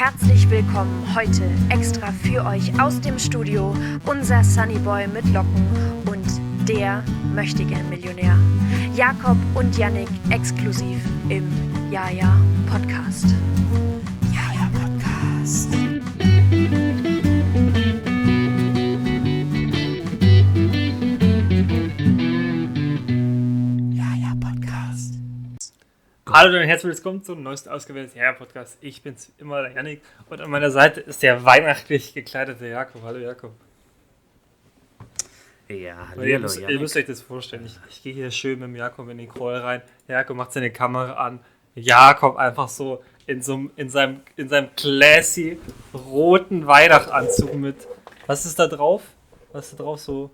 Herzlich willkommen heute extra für euch aus dem Studio unser Sunnyboy mit Locken und der Möchtegern Millionär. Jakob und Yannick exklusiv im Jaja Podcast. Jaja Podcast. Hallo und herzlich willkommen zum neuesten Ausgabe des Jaja Podcast. Ich bin's immer der Yannick und an meiner Seite ist der weihnachtlich gekleidete Jakob. Hallo Jakob. Ja, Weil ihr, hallo, müsst, ihr Janik. müsst euch das vorstellen. Ich, ich gehe hier schön mit dem Jakob in den Crawl rein. Jakob macht seine Kamera an. Jakob einfach so in, so einem- in, seinem, in seinem classy roten Weihnachtsanzug mit. Was ist da drauf? Was ist da drauf so?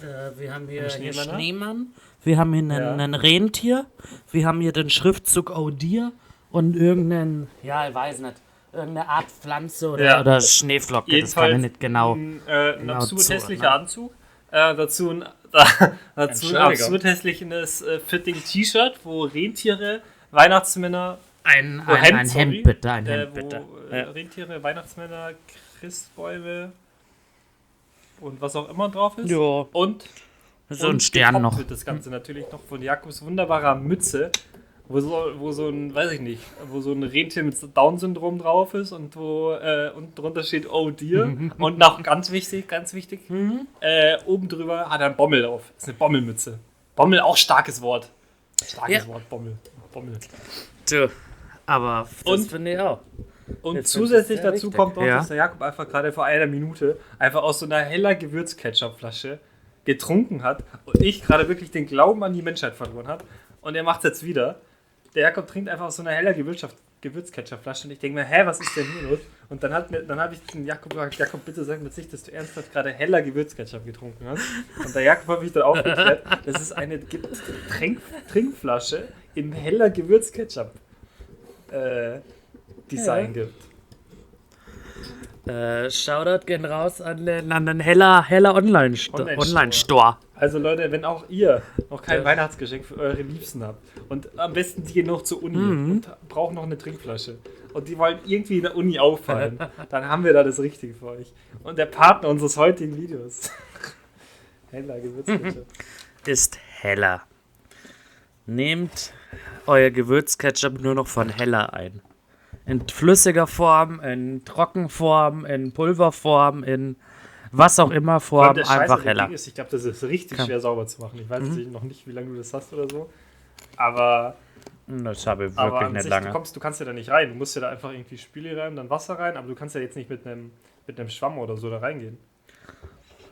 Äh, wir haben hier Ein einen Schneemann? Wir haben hier einen, Ja. einen Rentier, wir haben hier den Schriftzug Audir und irgendeinen, ja, ich weiß nicht, irgendeine Art Pflanze oder, Ja. oder Schneeflocke, das kann ich nicht genau. Ein, äh, ein genau absurd zu, hässlicher ne? Anzug. Äh, dazu ein, dazu ein absurd hässliches äh, fitting T-Shirt, wo Rentiere, Weihnachtsmänner, Ein, wo ein, ein sorry, Hemd bitte, ein äh, Hemd bitte. Wo, äh, Ja. Rentiere, Weihnachtsmänner, Christbäume und was auch immer drauf ist. Jo, Und, so ein Stern noch. wird das Ganze natürlich noch von Jakobs wunderbarer Mütze, wo so, wo so ein, weiß ich nicht, wo so ein Rentier mit Down-Syndrom drauf ist und wo äh, und drunter steht Oh dear. und noch ganz wichtig, ganz wichtig, Mhm. äh, oben drüber hat er einen Bommel drauf. Das ist eine Bommelmütze. Bommel auch starkes Wort. Starkes Ja. Wort, Bommel. Bommel. Du, aber das Und- finde ich auch. Und Jetzt zusätzlich dazu wichtig. kommt noch, Ja. dass der Jakob einfach gerade vor einer Minute einfach aus so einer heller Gewürzketchupflasche getrunken hat und ich gerade wirklich den Glauben an die Menschheit verloren habe. Und er macht es jetzt wieder. Der Jakob trinkt einfach aus so einer heller Gewürz- Gewürzketchupflasche und ich denke mir, hä, was ist denn hier los? Und dann, hat mir, dann habe ich den Jakob gesagt, Jakob, bitte sag mir jetzt nicht, dass du ernsthaft gerade heller Gewürzketchup getrunken hast. Und der Jakob hat mich dann aufgeklärt, dass es eine Getränk Trinkflasche in heller Gewürzketchup äh, Design gibt. Äh, Shoutout gehen raus an den, an den Heller, Heller Online-Store. Online-Store. Online-Store. Also Leute, wenn auch ihr noch kein Ja. Weihnachtsgeschenk für eure Liebsten habt und am besten die gehen noch zur Uni und brauchen noch eine Trinkflasche und die wollen irgendwie in der Uni auffallen, dann haben wir da das Richtige für euch. Und der Partner unseres heutigen Videos. Heller Gewürzketchup. ist heller. Nehmt euer Gewürzketchup nur noch von heller ein. In flüssiger Form, in Trockenform, in Pulverform, in was auch immer Form, einfach dem heller. Ding Ist, ich glaube, das ist richtig Kann- schwer sauber zu machen. Ich weiß jetzt noch nicht, wie lange du das hast oder so. Aber, Das habe ich wirklich nicht sich, lange. Du, kommst, du kannst ja da nicht rein. Du musst ja da einfach irgendwie Spüli rein, dann Wasser rein, aber du kannst ja jetzt nicht mit einem mit einem Schwamm oder so da reingehen.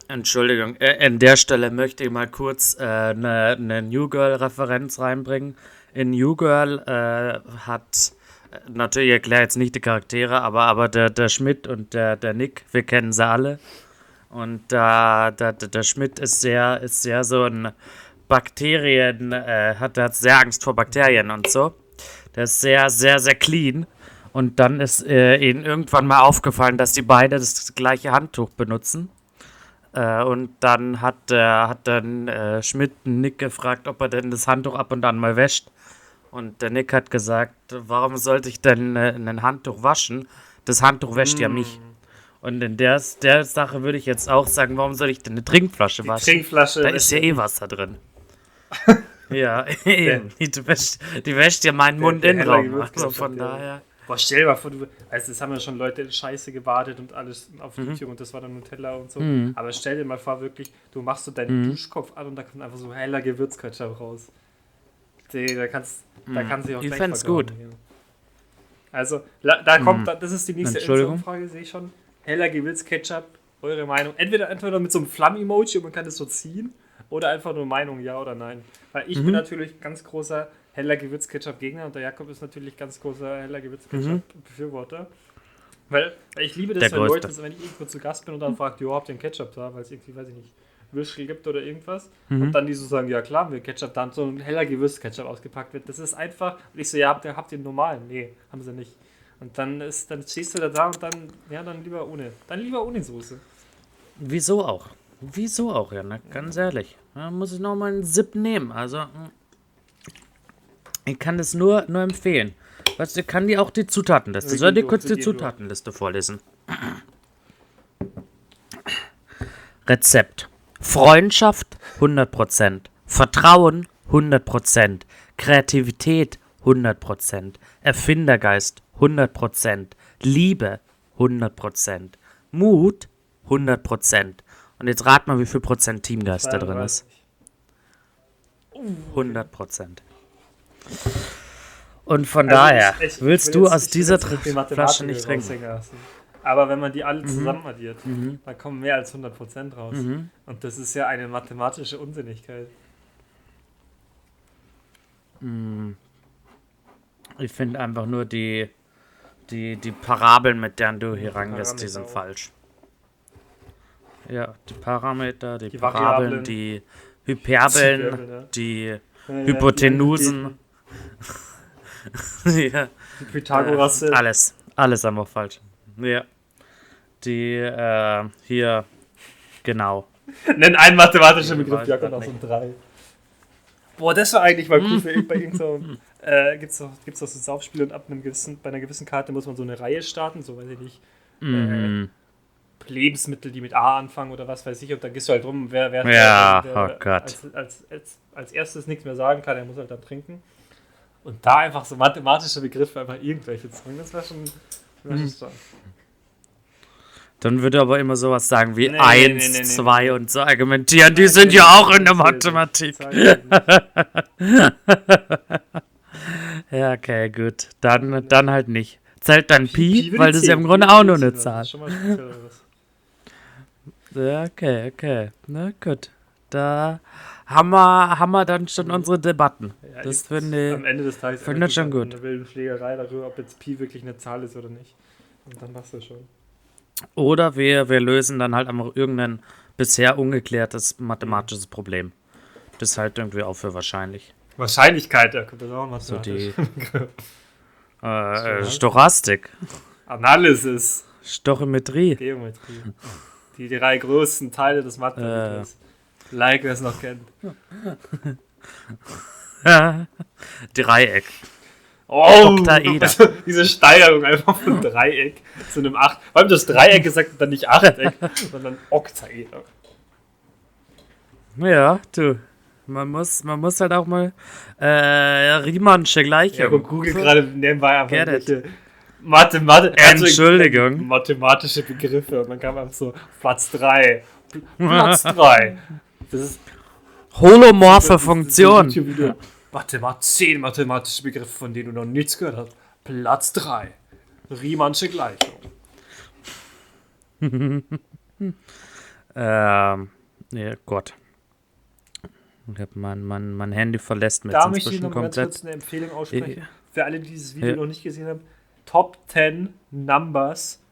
Entschuldigung, äh, an der Stelle möchte ich mal kurz äh, eine ne New Girl-Referenz reinbringen. In New Girl äh, hat, natürlich ich erkläre jetzt nicht die Charaktere, aber, aber der, der Schmidt und der, der Nick, wir kennen sie alle. Und da der, der, Schmidt ist sehr, ist sehr so ein Bakterien, äh, hat, hat sehr Angst vor Bakterien und so. Der ist sehr, sehr, sehr clean. Und dann ist äh, ihnen irgendwann mal aufgefallen, dass die beide das gleiche Handtuch benutzen. Äh, und dann hat, der hat dann äh, Schmidt Nick gefragt, ob er denn das Handtuch ab und an mal wäscht. Und der Nick hat gesagt, warum sollte ich denn äh, ein Handtuch waschen? Das Handtuch wäscht ja mich. Und in der, der Sache würde ich jetzt auch sagen, warum soll ich denn eine Trinkflasche waschen? Trinkflasche. da ist ja eh Wasser drin. ja, eben. Die wäscht, die wäscht ja meinen Mundinnenraum. Also von daher. Boah, stell dir mal vor, du, also das haben ja schon Leute in Scheiße gewartet und alles auf Mhm. YouTube und das war dann Nutella und so. Aber stell dir mal vor, wirklich, du machst so Mhm. deinen Duschkopf an und da kommt einfach so heller Gewürzketchup raus. Die, da kannst, da kann sich auch Mhm. Ich vergraben hier. Also, da kommt, da, das ist die nächste Mhm. Umfrage, sehe ich schon. Heller Gewürzketchup, eure Meinung. Entweder, entweder mit so einem Flamm-Emoji und man kann das so ziehen oder einfach nur Meinung, ja oder nein. Weil ich Mhm. bin natürlich ganz großer heller Gewürzketchup-Gegner und der Jakob ist natürlich ganz großer heller Gewürzketchup-Befürworter. Weil, weil ich liebe das, Mhm. Der wenn. Leute, wenn ich irgendwo zu Gast bin und dann fragt, jo, habt ihr einen Ketchup da? Weil es irgendwie, weiß ich nicht, Würschel gibt oder irgendwas. Mhm. Und dann die so sagen, ja klar, haben wir Ketchup, dann so ein heller Gewürzketchup ausgepackt wird. Das ist einfach. Und ich so, ja, habt ihr, habt ihr normalen? Nee, haben sie nicht. Und dann ist, dann stehst du da, da und dann, ja, dann lieber ohne. Dann lieber ohne Soße. Wieso auch? Wieso auch, ja, ne? ganz ehrlich. Da muss ich noch mal einen Sip nehmen. Also, ich kann das nur, nur empfehlen. Was, ich kann dir auch die Zutatenliste. Soll dir kurz die. Zutatenliste vorlesen? Rezept. Freundschaft 100%. Vertrauen 100%. Kreativität 100%. Erfindergeist 100%. Liebe 100%. Mut 100%. Und jetzt rat mal, wie viel Prozent Teamgeist da drin ist. 100 Prozent. Und von Also daher, ich- ich willst will du jetzt- aus ich dieser Flasche nicht trinken? Aber wenn man die alle Mhm. zusammen addiert, dann kommen mehr als 100% raus. Und das ist ja eine mathematische Unsinnigkeit. Ich finde einfach nur die, die, die Parabeln, mit deren du hier die rangehst, die sind auch. falsch. Ja, die Parameter, die, Die Parabeln, Variablen. die Hyperbeln, Hyperbeln, ja. die Ja, Hypotenusen. ja, Die Pythagoras. äh, alles, alles einfach falsch. Ja. Die, äh, hier, genau. Nenn einen mathematischen Begriff, Jakob, aus um drei. Boah, das war eigentlich mal cool für bei irgendeinem. Äh, gibt's doch, gibt's doch so Saufspiele und ab einem gewissen, bei einer gewissen Karte muss man so eine Reihe starten, so weiß ich nicht. Mhm. Lebensmittel, die mit A anfangen oder was weiß ich, und dann gehst du halt rum, wer, wer, Ja, wer, oh Gott. Als, als, als, als erstes nichts mehr sagen kann, der muss halt dann trinken. Und da einfach so mathematische Begriffe einfach irgendwelche zu bringen, das wäre schon, Mhm. schon stark. Dann würde aber immer sowas sagen wie Nee, nee, 1, nee, nee, nee, 2 und so argumentieren. Die sind ja auch in der Mathematik. Ja, okay, gut. Dann, dann halt nicht. Zählt dann Pi, weil das ist ja im Grunde auch nur eine Zahl. Ja, okay, okay. Na gut. Da haben wir, haben wir dann schon unsere Debatten. Ja, Das finde Am Ende des Tages finde ich schon gut. Eine wilde Schlägerei darüber, ob jetzt Pi wirklich eine Zahl ist oder nicht. Und dann passt das schon. Oder wir, wir lösen dann halt einfach irgendein bisher ungeklärtes mathematisches Problem. Das halt irgendwie auch für wahrscheinlich. Wahrscheinlichkeit, da kommt das auch mal So die äh, äh, Stochastik, Analysis, Stochimetrie. Geometrie. Die drei größten Teile des Mathematikers. Äh. Like, wer es noch kennt. Dreieck. Oh, Oktaeder. also diese Steigerung einfach von Dreieck zu einem Acht. Vor allem das Dreieck gesagt dann nicht Achteck, sondern Oktaeder. Ja, du. Man muss, man muss halt auch mal äh, Riemannsche Ja, Gleichung. aber Google gerade nebenbei einfach welche Mathemati also Entschuldigung. mathematische Begriffe und dann kam einfach so Platz 3. Platz 3. Das ist Holomorphe das ist Funktion. ein YouTube-Video. Mathemat 10 mathematische Begriffe, von denen du noch nichts gehört hast. Platz 3. Riemannsche Gleichung. Ähm, ja, Gott. Ich hab mein, mein, mein Handy verlässt mich Da möchte ich noch ganz kurz eine Empfehlung aussprechen. Ja. Für alle, die dieses Video Ja. noch nicht gesehen haben. Top 10 Numbers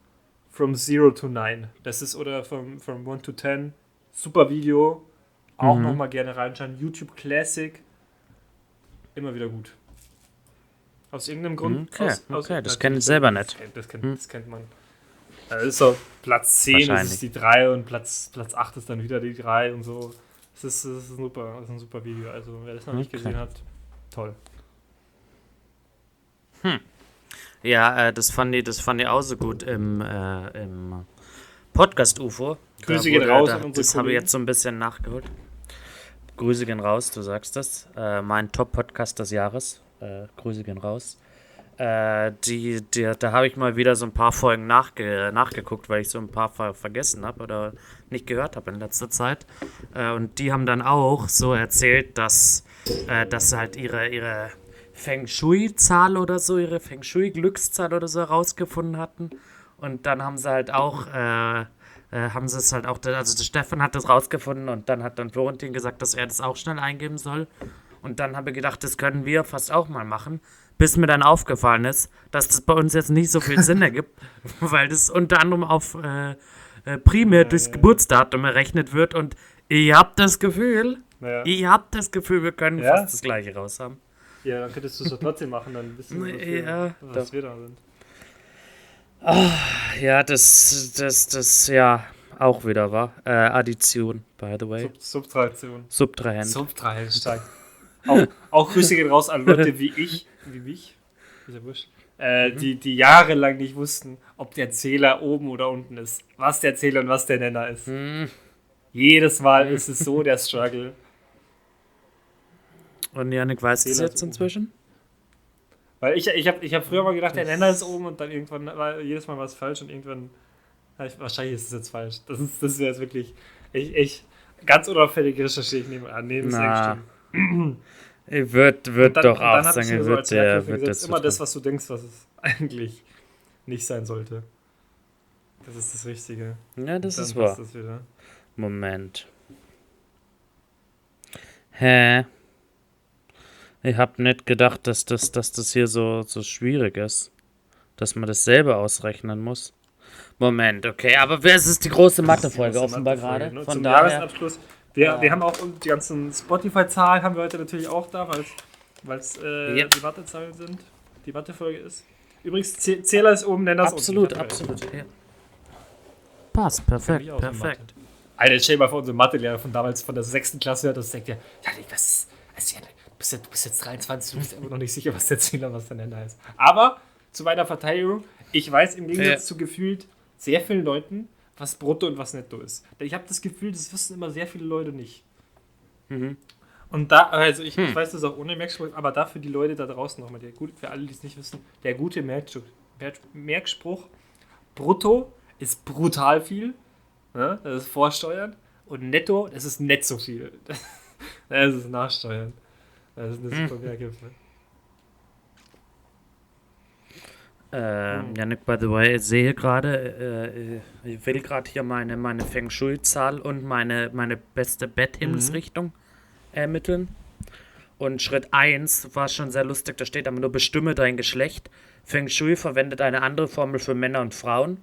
from 0 to 9. Das ist oder from, from 1 to 10. Super Video. Auch Mhm. nochmal gerne reinschauen. YouTube Classic. Immer wieder gut. Aus irgendeinem Grund. Okay, aus, aus, okay, das natürlich- kenn ich selber nicht. Das kennt, das kennt, Hm. das kennt man. Das ist so Platz 10 das Wahrscheinlich. ist die 3 und Platz, Platz 8 ist dann wieder die 3 und so. Das ist, das ist super, das ist ein super Video. Also wer das noch nicht Okay. gesehen hat, toll. Ja, äh, das fand ich, das fand ich auch so gut im, äh, im Podcast UFO. Grüße Da gehen raus da, Das habe ich jetzt so ein bisschen nachgeholt. Grüße gehen raus, du sagst das. Äh, mein Top-Podcast des Jahres. Äh, Grüße gehen raus. Äh, die, die, da habe ich mal wieder so ein paar Folgen nachge nachgeguckt, weil ich so ein paar ver vergessen habe oder nicht gehört habe in letzter Zeit. Äh, und die haben dann auch so erzählt, dass, äh, dass halt ihre, ihre Feng Shui-Zahl oder so, ihre Feng Shui-Glückszahl oder so herausgefunden hatten. Und dann haben sie halt auch, äh, haben sie es halt auch, also der Stefan hat das rausgefunden und dann hat dann Florentin gesagt, dass er das auch schnell eingeben soll. Und dann habe ich gedacht, das können wir fast auch mal machen. Bis mir dann aufgefallen ist, dass das bei uns jetzt nicht so viel Sinn ergibt, weil das unter anderem auf äh, äh, primär durchs Geburtsdatum errechnet wird und ich habe das Gefühl, Naja. ich habe das Gefühl, wir können Ja? fast das gleiche raus haben. Ja, dann könntest du es doch trotzdem machen, dann wissen wir, Ja, was wir da sind. Ja, das, das, das, ja, auch wieder war. Äh, Addition, by the way. Sub Subtraktion. Subtrahend. Subtrahend, stark. auch, auch Grüße gehen raus an Leute wie ich, wie mich. Ist ja wurscht. äh, die, die jahrelang nicht wussten, ob der Zähler oben oder unten ist. Was der Zähler und was der Nenner ist. Hm. Jedes Mal ist es so der Struggle. Und Janik weiß es jetzt inzwischen? Weil ich, ich habe ich hab früher mal gedacht, der Nenner ist oben und dann irgendwann war jedes Mal was falsch und irgendwann. Wahrscheinlich ist es jetzt falsch. Das ist, das wäre jetzt wirklich. Ich, ich, ganz unauffällig recherchiere ich nehme an. Nee, das ist Na, würde würd Und dann- doch auch ich so würde Merkhilfe würd gesetzt, das immer das, was du denkst, was es eigentlich nicht sein sollte. Das ist das Richtige. Ja, das ist wahr. Moment. Hä? Ich hab nicht gedacht, dass das, dass das hier so, so schwierig ist. Dass man das selber ausrechnen muss. Moment, okay, aber wer es ist die große Mathe-Folge offenbar gerade. ne? Von Zum daher. Jahresabschluss. Wir, Ja. wir haben auch die ganzen Spotify-Zahlen haben wir heute natürlich auch da, weil es äh, Ja. die Wattezahlen sind. Die Wattefolge ist. Übrigens, Zäh- Zähler ist oben, Nenner ist Absolut, unten. absolut. Ja. Passt, perfekt, perfekt. Alter, stell dir mal vor, unsere Mathelehrer von damals, von der sechsten Klasse, hört das denkt ja, ja, was ist, ja, du, bist ja, du bist jetzt 23, du bist immer noch nicht sicher, was der Zähler, was der Nenner ist. Aber zu meiner Verteidigung, ich weiß im Gegensatz Ja. zu gefühlt sehr vielen Leuten, was Brutto und was Netto ist. Ich habe das Gefühl, das wissen immer sehr viele Leute nicht. Mhm. Und da, also ich, Hm. ich weiß das auch ohne Merkspruch, aber dafür die Leute da draußen nochmal, der gut, für alle, die es nicht wissen, der gute Merkspruch, Merk- Merkspruch Brutto ist brutal viel, ne? das ist Vorsteuern, und Netto, das ist nicht so viel. Das ist Nachsteuern. Das ist eine Hm. super Merkhilfe. Ähm, Janik, by the way, ich sehe gerade, äh, ich will gerade hier meine, meine Feng Shui-Zahl und meine, meine beste Betthimmelsrichtung ermitteln. Und Schritt 1 war schon sehr lustig, da steht aber nur bestimme dein Geschlecht. Feng Shui verwendet eine andere Formel für Männer und Frauen.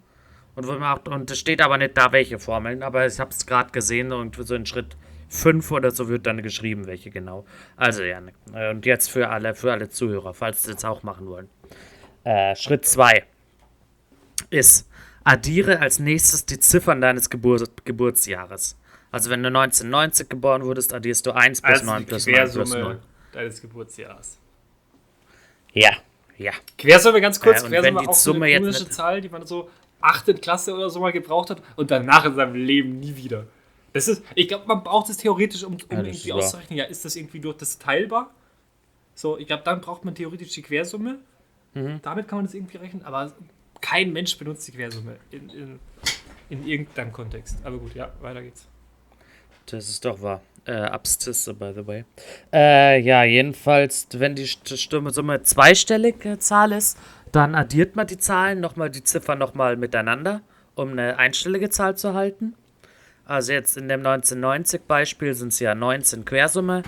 Und, und es steht aber nicht da, welche Formeln, aber ich habe es gerade gesehen und so in Schritt 5 oder so wird dann geschrieben, welche genau. Also Janik, äh, und jetzt für alle, für alle Zuhörer, falls sie es auch machen wollen. Äh, Schritt 2 ist, addiere als nächstes die Ziffern deines Gebur Geburtsjahres. Also wenn du 1990 geboren wurdest, addierst du 1 plus Also 9 die plus 9 plus 0. Quersumme deines Geburtsjahres. Ja, ja. Quersumme ganz kurz, Äh, Quersumme auch so Summe eine jetzt komische Zahl, die man so 8. Klasse oder so mal gebraucht hat und danach in seinem Leben nie wieder. Das ist, ich glaube, man braucht es theoretisch, um, um Ja, irgendwie auszurechnen, ja, ist das irgendwie durch das teilbar? So, ich glaube, dann braucht man theoretisch die Quersumme. Mhm. Damit kann man das irgendwie rechnen, aber kein Mensch benutzt die Quersumme in, in, in irgendeinem Kontext. Aber gut, ja, weiter geht's. Das ist doch wahr. Äh, Abszisse, by the way. Äh, ja, jedenfalls, wenn die Summe zweistellige Zahl ist, dann addiert man die Zahlen, nochmal die Ziffern nochmal miteinander, um eine einstellige Zahl zu halten. Also jetzt in dem 1990-Beispiel sind es ja 19 Quersumme,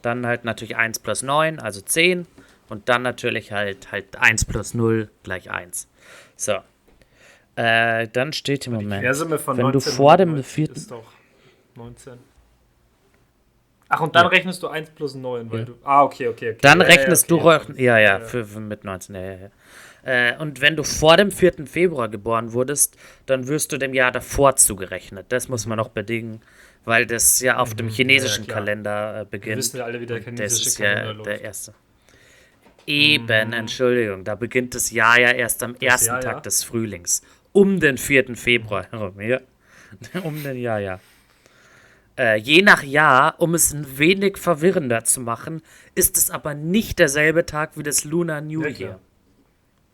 dann halt natürlich 1 plus 9, also 10 und dann natürlich halt, halt 1 plus 0 gleich 1. So. Äh, dann steht im Moment, Quersumme von wenn du 19 vor dem vierten- Ist doch 19. Ach, und dann Ja. rechnest du 1 plus 9, weil Ja. du. Ah, okay, okay, okay. Dann Ja, rechnest okay, du, ja, ja. für, für mit 19, ja, ja, ja. Äh, und wenn du vor dem 4. Februar geboren wurdest, dann wirst du dem Jahr davor zugerechnet. Das muss man noch bedingen, weil das ja auf dem chinesischen Mhm. klar. Kalender äh, Wir beginnt. wissen ja alle, wie der Und das chinesische ist ja Kalender läuft. der erste. Eben, Entschuldigung, da beginnt das Jahr ja erst am ersten Jahr, Tag ja? des Frühlings. Um den 4. Februar herum, ja. um den Jahr, ja. Äh, je nach Jahr, um es ein wenig verwirrender zu machen, ist es aber nicht derselbe Tag wie das Lunar New Ja, Year.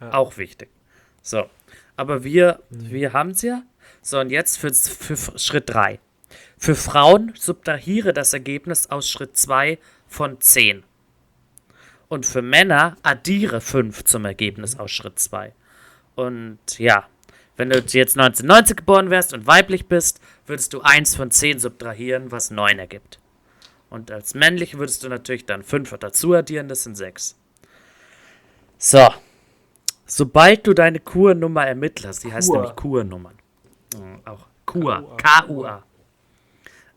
Ja. Auch wichtig. So. Aber wir, wir haben es ja. So, und jetzt für, für Schritt 3. Für Frauen subtrahiere das Ergebnis aus Schritt 2 von 10. Und für Männer addiere 5 zum Ergebnis aus Schritt 2. Und ja, wenn du jetzt 1990 geboren wärst und weiblich bist, würdest du 1 von 10 subtrahieren, was 9 ergibt. Und als männlich würdest du natürlich dann 5 dazu addieren, das sind 6. So. Sobald du deine Kurnummer ermittelst, die heißt nämlich Kurnummern. Mhm, Auch Kur. K-U-A. K-U-A.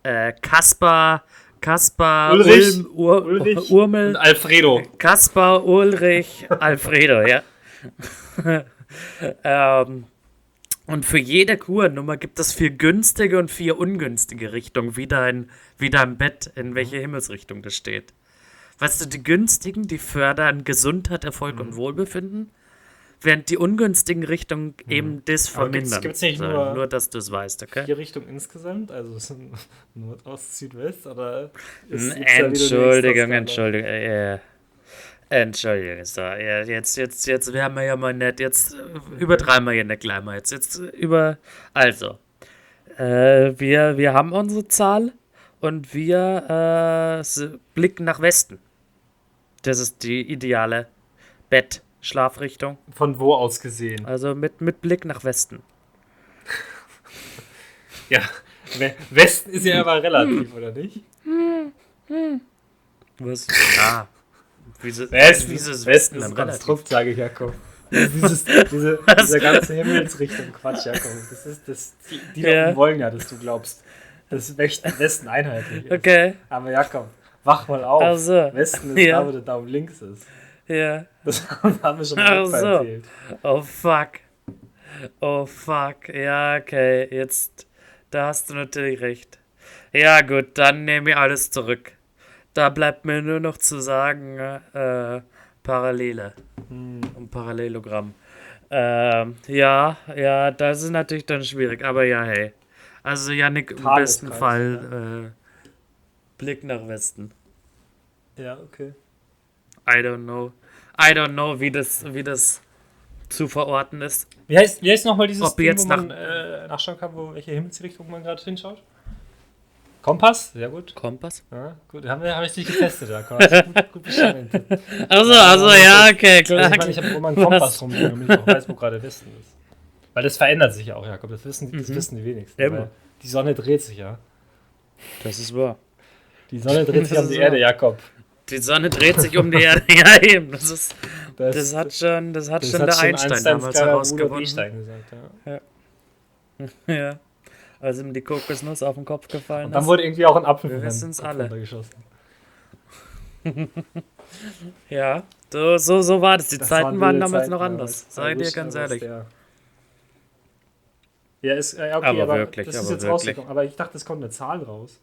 Äh, Kaspar, Kaspar, Ulrich. Ulm, Ur, Ulrich Urmel, Und Alfredo. Kaspar, Ulrich, Alfredo, ja. ähm, und für jede Kurnummer gibt es vier günstige und vier ungünstige Richtungen, wie dein, wie dein Bett, in welche Himmelsrichtung das steht. Weißt du, die günstigen, die fördern Gesundheit, Erfolg und Wohlbefinden. Während die ungünstigen Richtungen eben das Mhm. Aber gibt's- vermindern. gibt's nicht So, nur- nur, dass du es weißt, okay? Vier Richtungen insgesamt, also es sind Nordost, Südwest oder eine Entschuldigung? Entschuldigung. Äh, Entschuldigung, so, jetzt, jetzt, jetzt wären wir ja mal nett. Jetzt äh, übertreiben wir hier nicht gleich mal. Jetzt, jetzt äh, über. Also, äh, wir, wir haben unsere Zahl und wir äh, blicken nach Westen. Das ist die ideale Bett-Schlafrichtung. Von wo aus gesehen? Also mit, mit Blick nach Westen. Ja, We- Westen ist ja aber relativ, oder nicht? Was? Ja. Wieso, Westen, wieso ist Westen Westen ist ein? Konstrukt, sage ich Jakob. Dieses, diese, diese ganze Himmelsrichtung, Quatsch, Jakob. Das ist, das, die die Ja. wollen ja, dass du glaubst, dass Westen Westen einheitlich ist. Okay, Aber Jakob, wach mal auf. Ach so. Westen ist Ja. da, wo der Daumen links ist. Ja. Das haben wir schon Ach mal so. erzählt. Oh fuck. Oh fuck. Ja, okay. Jetzt. Da hast du natürlich recht. Ja, gut, dann nehme ich alles zurück. Da bleibt mir nur noch zu sagen, äh, Parallele. Und Parallelogramm. Ähm, ja, ja, das ist natürlich dann schwierig, aber ja, hey. Also, Yannick, im besten Fall äh, Blick nach Westen. Ja, okay. I don't know. I don't know, wie das, wie das zu verorten ist. Wie heißt, wie heißt nochmal dieses Ob Ding, jetzt wo man äh, nachschauen kann, wo, welche Himmelsrichtung man gerade hinschaut? Kompass? Sehr gut. Kompass? Ja, gut, haben wir, hab ich dich getestet, da. Du gut, gut bestanden. Also, also, ja, okay, klar. ich meine, ich habe immer einen Kompass rumliegen, damit ich auch weiß, wo gerade Westen ist. Weil das verändert sich ja auch, Jakob. Das wissen, das wissen die wenigsten. Immer. Die Sonne dreht sich ja. Das ist wahr. Die Sonne dreht sich um die Erde. Jakob. Die Sonne dreht sich um die Erde. Ja, eben. Das, ist, Das, das hat schon, das hat das schon hat der schon Einstein damals herausgefunden. Einstein gesagt, ja. Ja. Als ihm die Kokosnuss auf den Kopf gefallen Und dann ist. wurde irgendwie auch ein Apfel Wir wissen's Kopf alle. Ja, so, so, so war das. Die Das Zeiten waren damals Zeiten, noch ja. anders. Sei dir wish ganz was ehrlich. Ja, ist, äh, okay, Aber aber, wirklich, das ist aber jetzt wirklich. rausgekommen. Aber ich dachte, es kommt eine Zahl raus.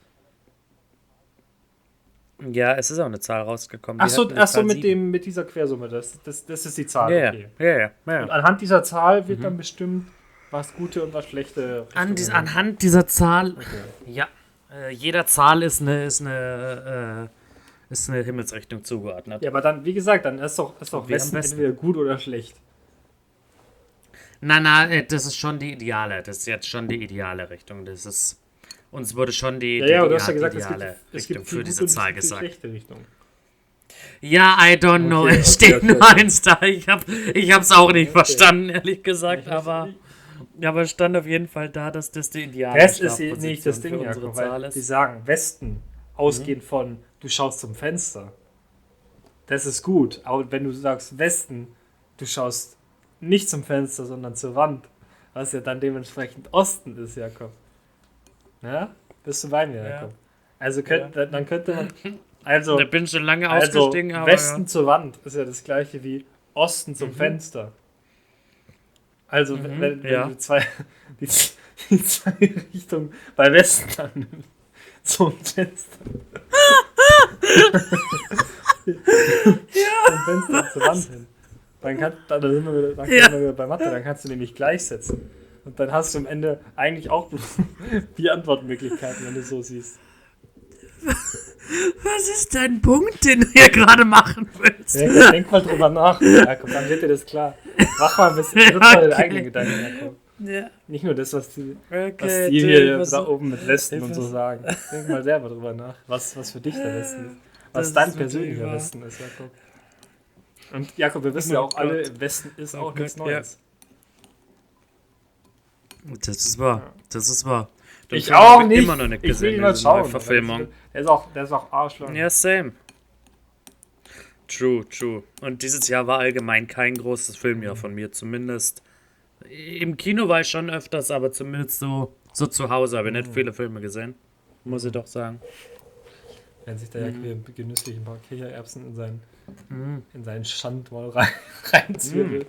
Ja, es ist auch eine Zahl rausgekommen. Ach Die so, hatten eine ach so mit, dem, mit dieser Quersumme. Das, das, das ist die Zahl. Ja, okay. ja, ja, ja, Und anhand dieser Zahl wird dann bestimmt, was gute und was schlechte. An dies, anhand dieser Zahl Okay. Ja, äh, jeder Zahl ist eine, ist eine, äh, ist eine Himmelsrichtung zugeordnet. Ja, aber dann, wie gesagt, dann ist doch, ist doch Westen besten. entweder gut oder schlecht. Na, na, äh, das ist schon die ideale. Das ist jetzt schon die ideale Richtung. Das ist. Uns wurde schon die, Ja, die ja, du hast ja gesagt, es gibt, ideale es Richtung gibt für diese Zahl gesagt. Ja, I don't know. Okay, es steht okay, nur okay. eins da. Ich hab, ich hab's auch nicht verstanden, ehrlich gesagt. Aber, aber es stand auf jeden Fall da, dass das die ideale Das ist nicht das für Ding, unsere Jakob, Zahl ist. die sagen Westen, ausgehend von du schaust zum Fenster. Das ist gut. Aber wenn du sagst Westen, du schaust nicht zum Fenster, sondern zur Wand, was ja dann dementsprechend Osten ist, Jakob. Ja? Bist du bei mir, Ja. Also könnt, dann könnte man. Also, Da bin ich schon lange also ausgestiegen, aber. Westen zur Wand ist ja das gleiche wie Osten zum Fenster. Also, Mhm, wenn, wenn ja. du zwei, die, die zwei Richtungen bei Westen annimmst, zum Fenster. Zum Fenster zur Wand hin. Dann, kann, dann, sind wir wieder, dann Ja. sind wir wieder bei Mathe, dann kannst du nämlich gleichsetzen. Und dann hast du am Ende eigentlich auch bloß vier Antwortmöglichkeiten, wenn du so siehst. Was ist dein Punkt, den du hier gerade machen willst? Ja, denk mal drüber nach, Jakob, dann wird dir das klar. Mach mal ein bisschen, Ja, mal deine okay. eigenen Gedanken, Jakob. Ja, Nicht nur das, was die, okay. was die hier da oben mit Westen und so sagen. Denk mal selber drüber nach, was, was für dich der Westen ist. Was dein persönlicher. Westen ist, Jakob. Und Jakob, wir wissen Oh ja auch alle, im Westen ist Oh auch nichts. Neues. Das ist wahr. Das ist wahr. Den Ich auch nicht. Immer noch nicht ich gesehen, diese neue schauen. Verfilmung. Der ist auch, der ist auch arschlang. Ja, same. True, true. Und dieses Jahr war allgemein kein großes Filmjahr von mir, zumindest. Im Kino war ich schon öfters, aber zumindest so, so zu Hause habe ich Mhm. nicht viele Filme gesehen. Muss ich doch sagen. Wenn sich der Jakob hier genüsslich ein paar Kichererbsen in seinen, Mhm. in seinen Schandmaul rein, reinzwirbelt.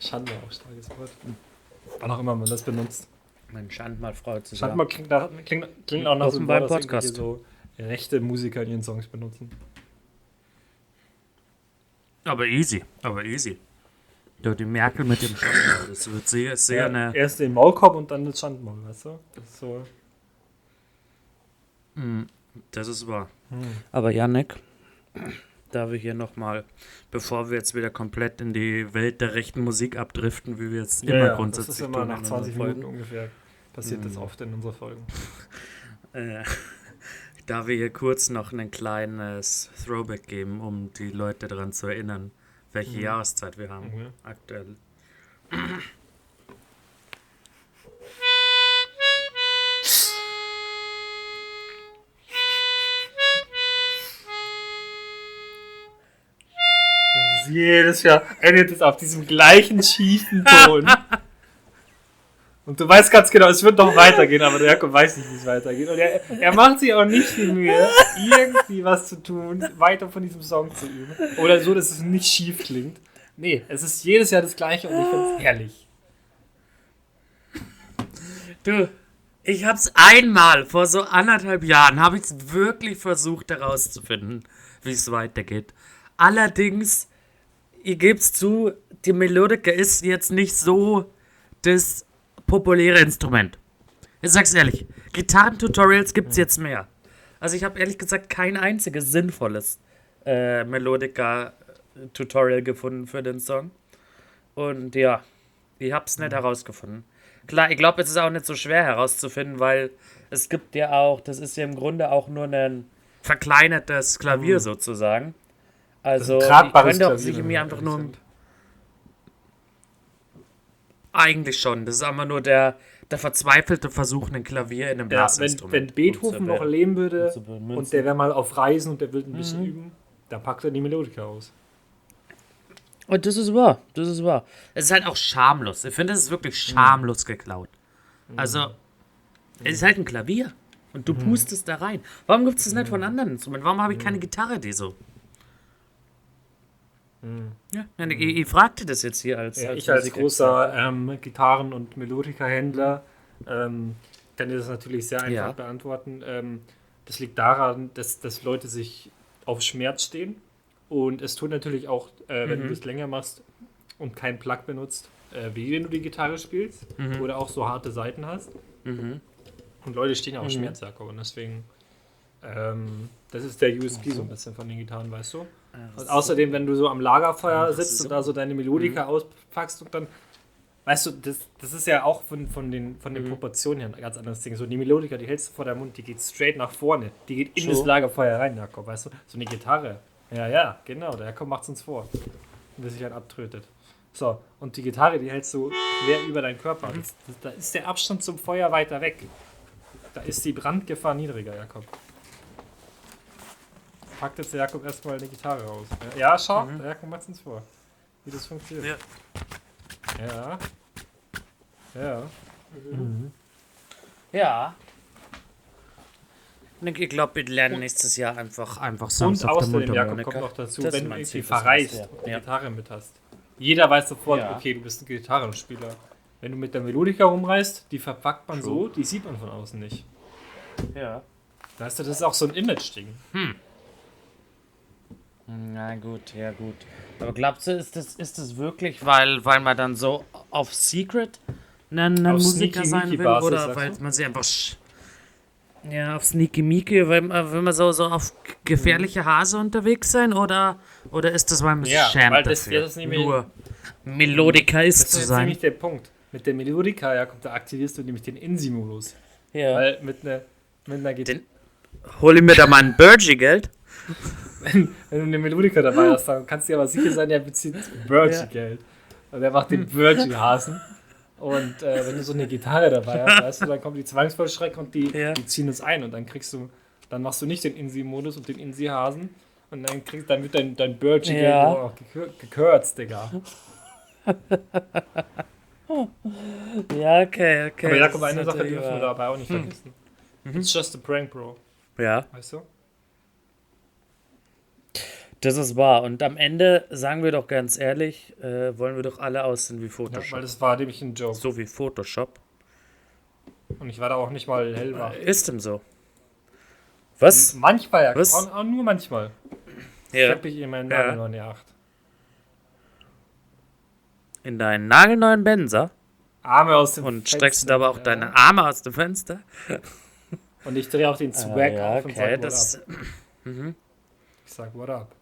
Schande auch starkes Wort. Wann auch immer man das benutzt. Mein Schandmal freut sich. Schande mal klingt, nach, klingt, klingt auch nach so einem Podcast. so rechte Musiker in ihren Songs benutzen. Aber easy, aber easy. Du, die Merkel mit dem Schandmaul, das wird sehr, sehr Ja, eine. erst den Maulkorb und dann das Schandmaul, weißt du? Das ist so. Das ist wahr. Aber Yannick, da wir hier nochmal, bevor wir jetzt wieder komplett in die Welt der rechten Musik abdriften, wie wir jetzt immer das grundsätzlich ist immer tun nach in 20 unseren Minuten ungefähr. Passiert das oft in unseren Folgen. Äh, da wir hier kurz noch ein kleines Throwback geben, um die Leute daran zu erinnern, welche Jahreszeit wir haben Okay. aktuell. Jedes Jahr endet es auf diesem gleichen schiefen Ton. Und du weißt ganz genau, es wird noch weitergehen, aber der Jakob weiß nicht, wie es weitergeht. Und er, er macht sich auch nicht viel Mühe, irgendwie was zu tun, weiter von diesem Song zu üben. Oder so, dass es nicht schief klingt. Nee, es ist jedes Jahr das gleiche und ich finde es herrlich. Du, ich hab's einmal, vor so anderthalb Jahren, habe ich es wirklich versucht herauszufinden, wie es weitergeht. Allerdings, ihr gebt's zu, die Melodika ist jetzt nicht so das populäre Instrument. Ich sag's ehrlich, Gitarrentutorials gibt's jetzt mehr. Also ich habe ehrlich gesagt kein einziges sinnvolles äh, Melodika-Tutorial gefunden für den Song. Und ja, ich hab's nicht herausgefunden. Klar, ich glaube, es ist auch nicht so schwer herauszufinden, weil es gibt ja auch, das ist ja im Grunde auch nur ein verkleinertes Klavier sozusagen. Also, ich Tragbares könnte sich wenn mir einfach nur. Eigentlich schon. Das ist einfach nur der, der verzweifelte Versuch, ein Klavier in einem Ja, wenn, Blasinstrument wenn Beethoven noch leben würde und der wäre mal auf Reisen und der will ein bisschen Mhm. üben, dann packt er die Melodika aus. Und das ist wahr, das ist wahr. Es ist halt auch schamlos. Ich finde, es ist wirklich schamlos geklaut. Also, es ist halt ein Klavier. Und du pustest da rein. Warum gibt es das nicht von anderen Instrumenten? Warum habe ich keine Gitarre, die so. Ja, ich, ich fragte das jetzt hier als. Ja, ich als Musiker- großer ähm, Gitarren- und Melodika-Händler ähm, kann dir das natürlich sehr einfach Ja. beantworten. Ähm, das liegt daran, dass, dass Leute sich auf Schmerz stehen. Und es tut natürlich auch, äh, wenn Mhm. du das länger machst und keinen Plug benutzt, äh, wie wenn du die Gitarre spielst Mhm. oder auch so harte Seiten hast. Und Leute stehen auf Mhm. Schmerz, Jakob. Und deswegen, ähm, das ist der USP so ein bisschen von den Gitarren, weißt du? Und außerdem, wenn du so am Lagerfeuer sitzt so. und da so deine Melodika auspackst und dann, weißt du, das, das ist ja auch von, von den, von den Proportionen her ein ganz anderes Ding. So die Melodika, die hältst du vor deinem Mund, die geht straight nach vorne. Die geht in So. das Lagerfeuer rein, Jakob, weißt du? So eine Gitarre. Ja, ja, genau, der Jakob macht's uns vor. Bis sich halt abtrötet. So, und die Gitarre, die hältst du quer über deinen Körper. Das, das, da ist der Abstand zum Feuer weiter weg. Da ist die Brandgefahr niedriger, Jakob. Packt jetzt der Jakob erstmal eine Gitarre raus. Ja, schau, der Jakob macht's uns vor. Wie das funktioniert. Ja. Ja. Ja. Ich glaube, wir lernen nächstes Jahr einfach, einfach Und Songs auf der außerdem, Jakob, kommt noch dazu, Das wenn du irgendwie verreist und Ja. eine Gitarre mit hast. Jeder weiß sofort, Ja. okay, du bist ein Gitarrenspieler. Wenn du mit der Melodika rumreist, die verpackt man so, die sieht man von außen nicht. Ja. Weißt du, das ist auch so ein Image-Ding. Na gut, ja gut. Aber glaubst du, ist das, ist das wirklich, weil, weil man dann so auf Secret ein Auf Musiker sein will? Sneaky-Meaky-Basis, Oder weil du? man sich einfach. sch- Ja, auf Sneaky Meaky, wenn, man- wenn man so, so auf gefährliche Hase unterwegs sein? Oder, oder ist das, weil man Ja, schämt weil das- dafür, das ist nämlich- nur Melodika ist Das zu ist jetzt sein? nämlich der Punkt. Mit der Melodika, Jakob, da aktivierst du nämlich den INSI-Modus. Ja. Weil mit einer, mit einer Gitarre, Den- Hol ich mir da mal ein Burgie-Geld? Wenn du eine Melodika dabei hast, dann kannst du dir aber sicher sein, der bezieht Virgin-Geld. Und der macht den Virgin-Hasen. Und äh, wenn du so eine Gitarre dabei hast, weißt du, dann kommt die Zwangsvollstrecke und die, Ja. die ziehen es ein und dann kriegst du, dann machst du nicht den Insi-Modus und den Insi-Hasen und dann kriegst, dann wird dein, dein Virgin-Geld Ja. nur auch gekür- gekürzt, Digga. Ja, okay, okay. Aber Jakob, eine Sache dürfen wir dabei auch nicht vergessen. It's just a prank, Bro. Ja. Weißt du? Das ist wahr. Und am Ende, sagen wir doch ganz ehrlich, äh, wollen wir doch alle aussehen wie Ja, Photoshop. weil das war nämlich ein Joke. so wie Photoshop. Und ich war da auch nicht mal hellwach. Ist dem so. Was? Manchmal, ja. Was? Auch, auch nur manchmal. Ja. Ich in meinen Ja. Namen nur eine 8. In deinen nagelneuen Benzer Arme aus dem und Fenster, streckst aber auch ja. deine Arme aus dem Fenster. Und ich drehe auch den Swag ja, auf und okay, sag, das, what up. Ich sag, what up.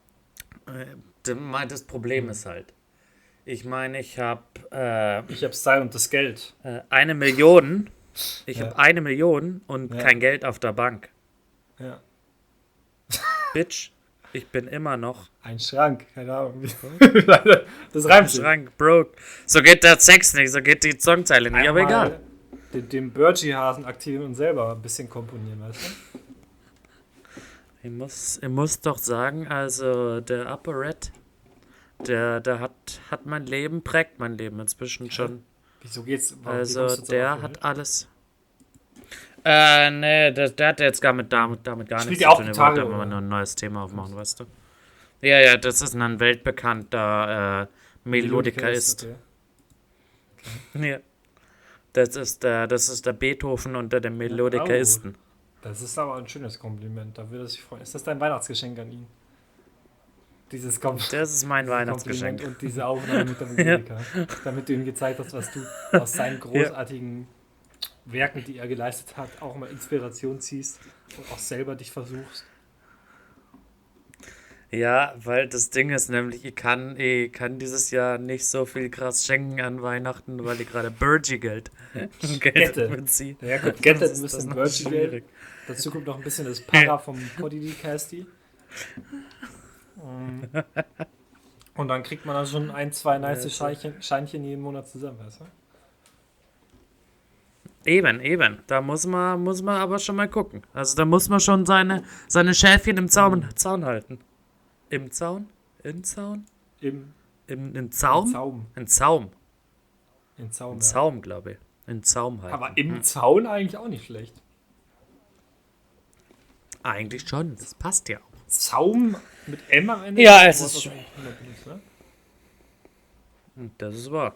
Äh, das Problem ist halt, ich meine, ich habe äh, Ich hab Style und das Geld. äh, eine Million, ich Ja. habe eine Million und Ja. kein Geld auf der Bank. Ja. Bitch, ich bin immer noch Ein Schrank, keine Ahnung. das reimt sich. Schrank, broke. So geht der Sex nicht, so geht die Songzeile nicht, aber Einmal egal. Den, den Birgie-Hasen aktivieren und selber ein bisschen komponieren, weißt du? Ich muss, ich muss doch sagen, also der Upper Red, der, der hat, hat mein Leben, prägt mein Leben inzwischen schon. Wieso geht's? warum- Also der hat alles. Äh, nee, der, der hat jetzt gar mit, damit, damit gar Spielt nichts zu tun. Ich wollte aber oder? nur ein neues Thema aufmachen, weißt du? Ja, ja, das ist ein weltbekannter äh, Melodiker ist. okay. Ja. Das ist der, das ist der Beethoven unter den Melodikaisten. Das ist aber ein schönes Kompliment, da würde er sich freuen. Ist das dein Weihnachtsgeschenk an ihn? Dieses Kom Das ist mein Weihnachtsgeschenk. Kompliment und diese Aufnahme mit der Melodika. Damit du ihm gezeigt hast, was du aus seinen großartigen Werken, die er geleistet hat, auch mal Inspiration ziehst und auch selber dich versuchst. Ja, weil das Ding ist nämlich, ich kann, ich kann dieses Jahr nicht so viel krass schenken an Weihnachten, weil ich gerade Burgie-Geld Geld Gette. beziehe. Der Jakob gettet Das ein Dazu kommt noch ein bisschen das Para vom Poddy Casty. Mm. Und dann kriegt man dann schon ein, zwei nice Scheinchen, Scheinchen jeden Monat zusammen, weißt du? Eben, eben. Da muss man, muss man aber schon mal gucken. Also da muss man schon seine, seine Schäfchen im Zaun, Zaun halten. Im Zaun? Im Zaun? Im, Im, im im Zaum? Zaum. Im Zaum. Im Zaum. Im Ja. Zaum, glaube ich. Im Zaum halten. Aber im Zaun eigentlich auch nicht schlecht. Eigentlich schon. Das passt ja auch. Zaum mit M am Ende? Ja, es ist das schon- ne? Und Das ist wahr.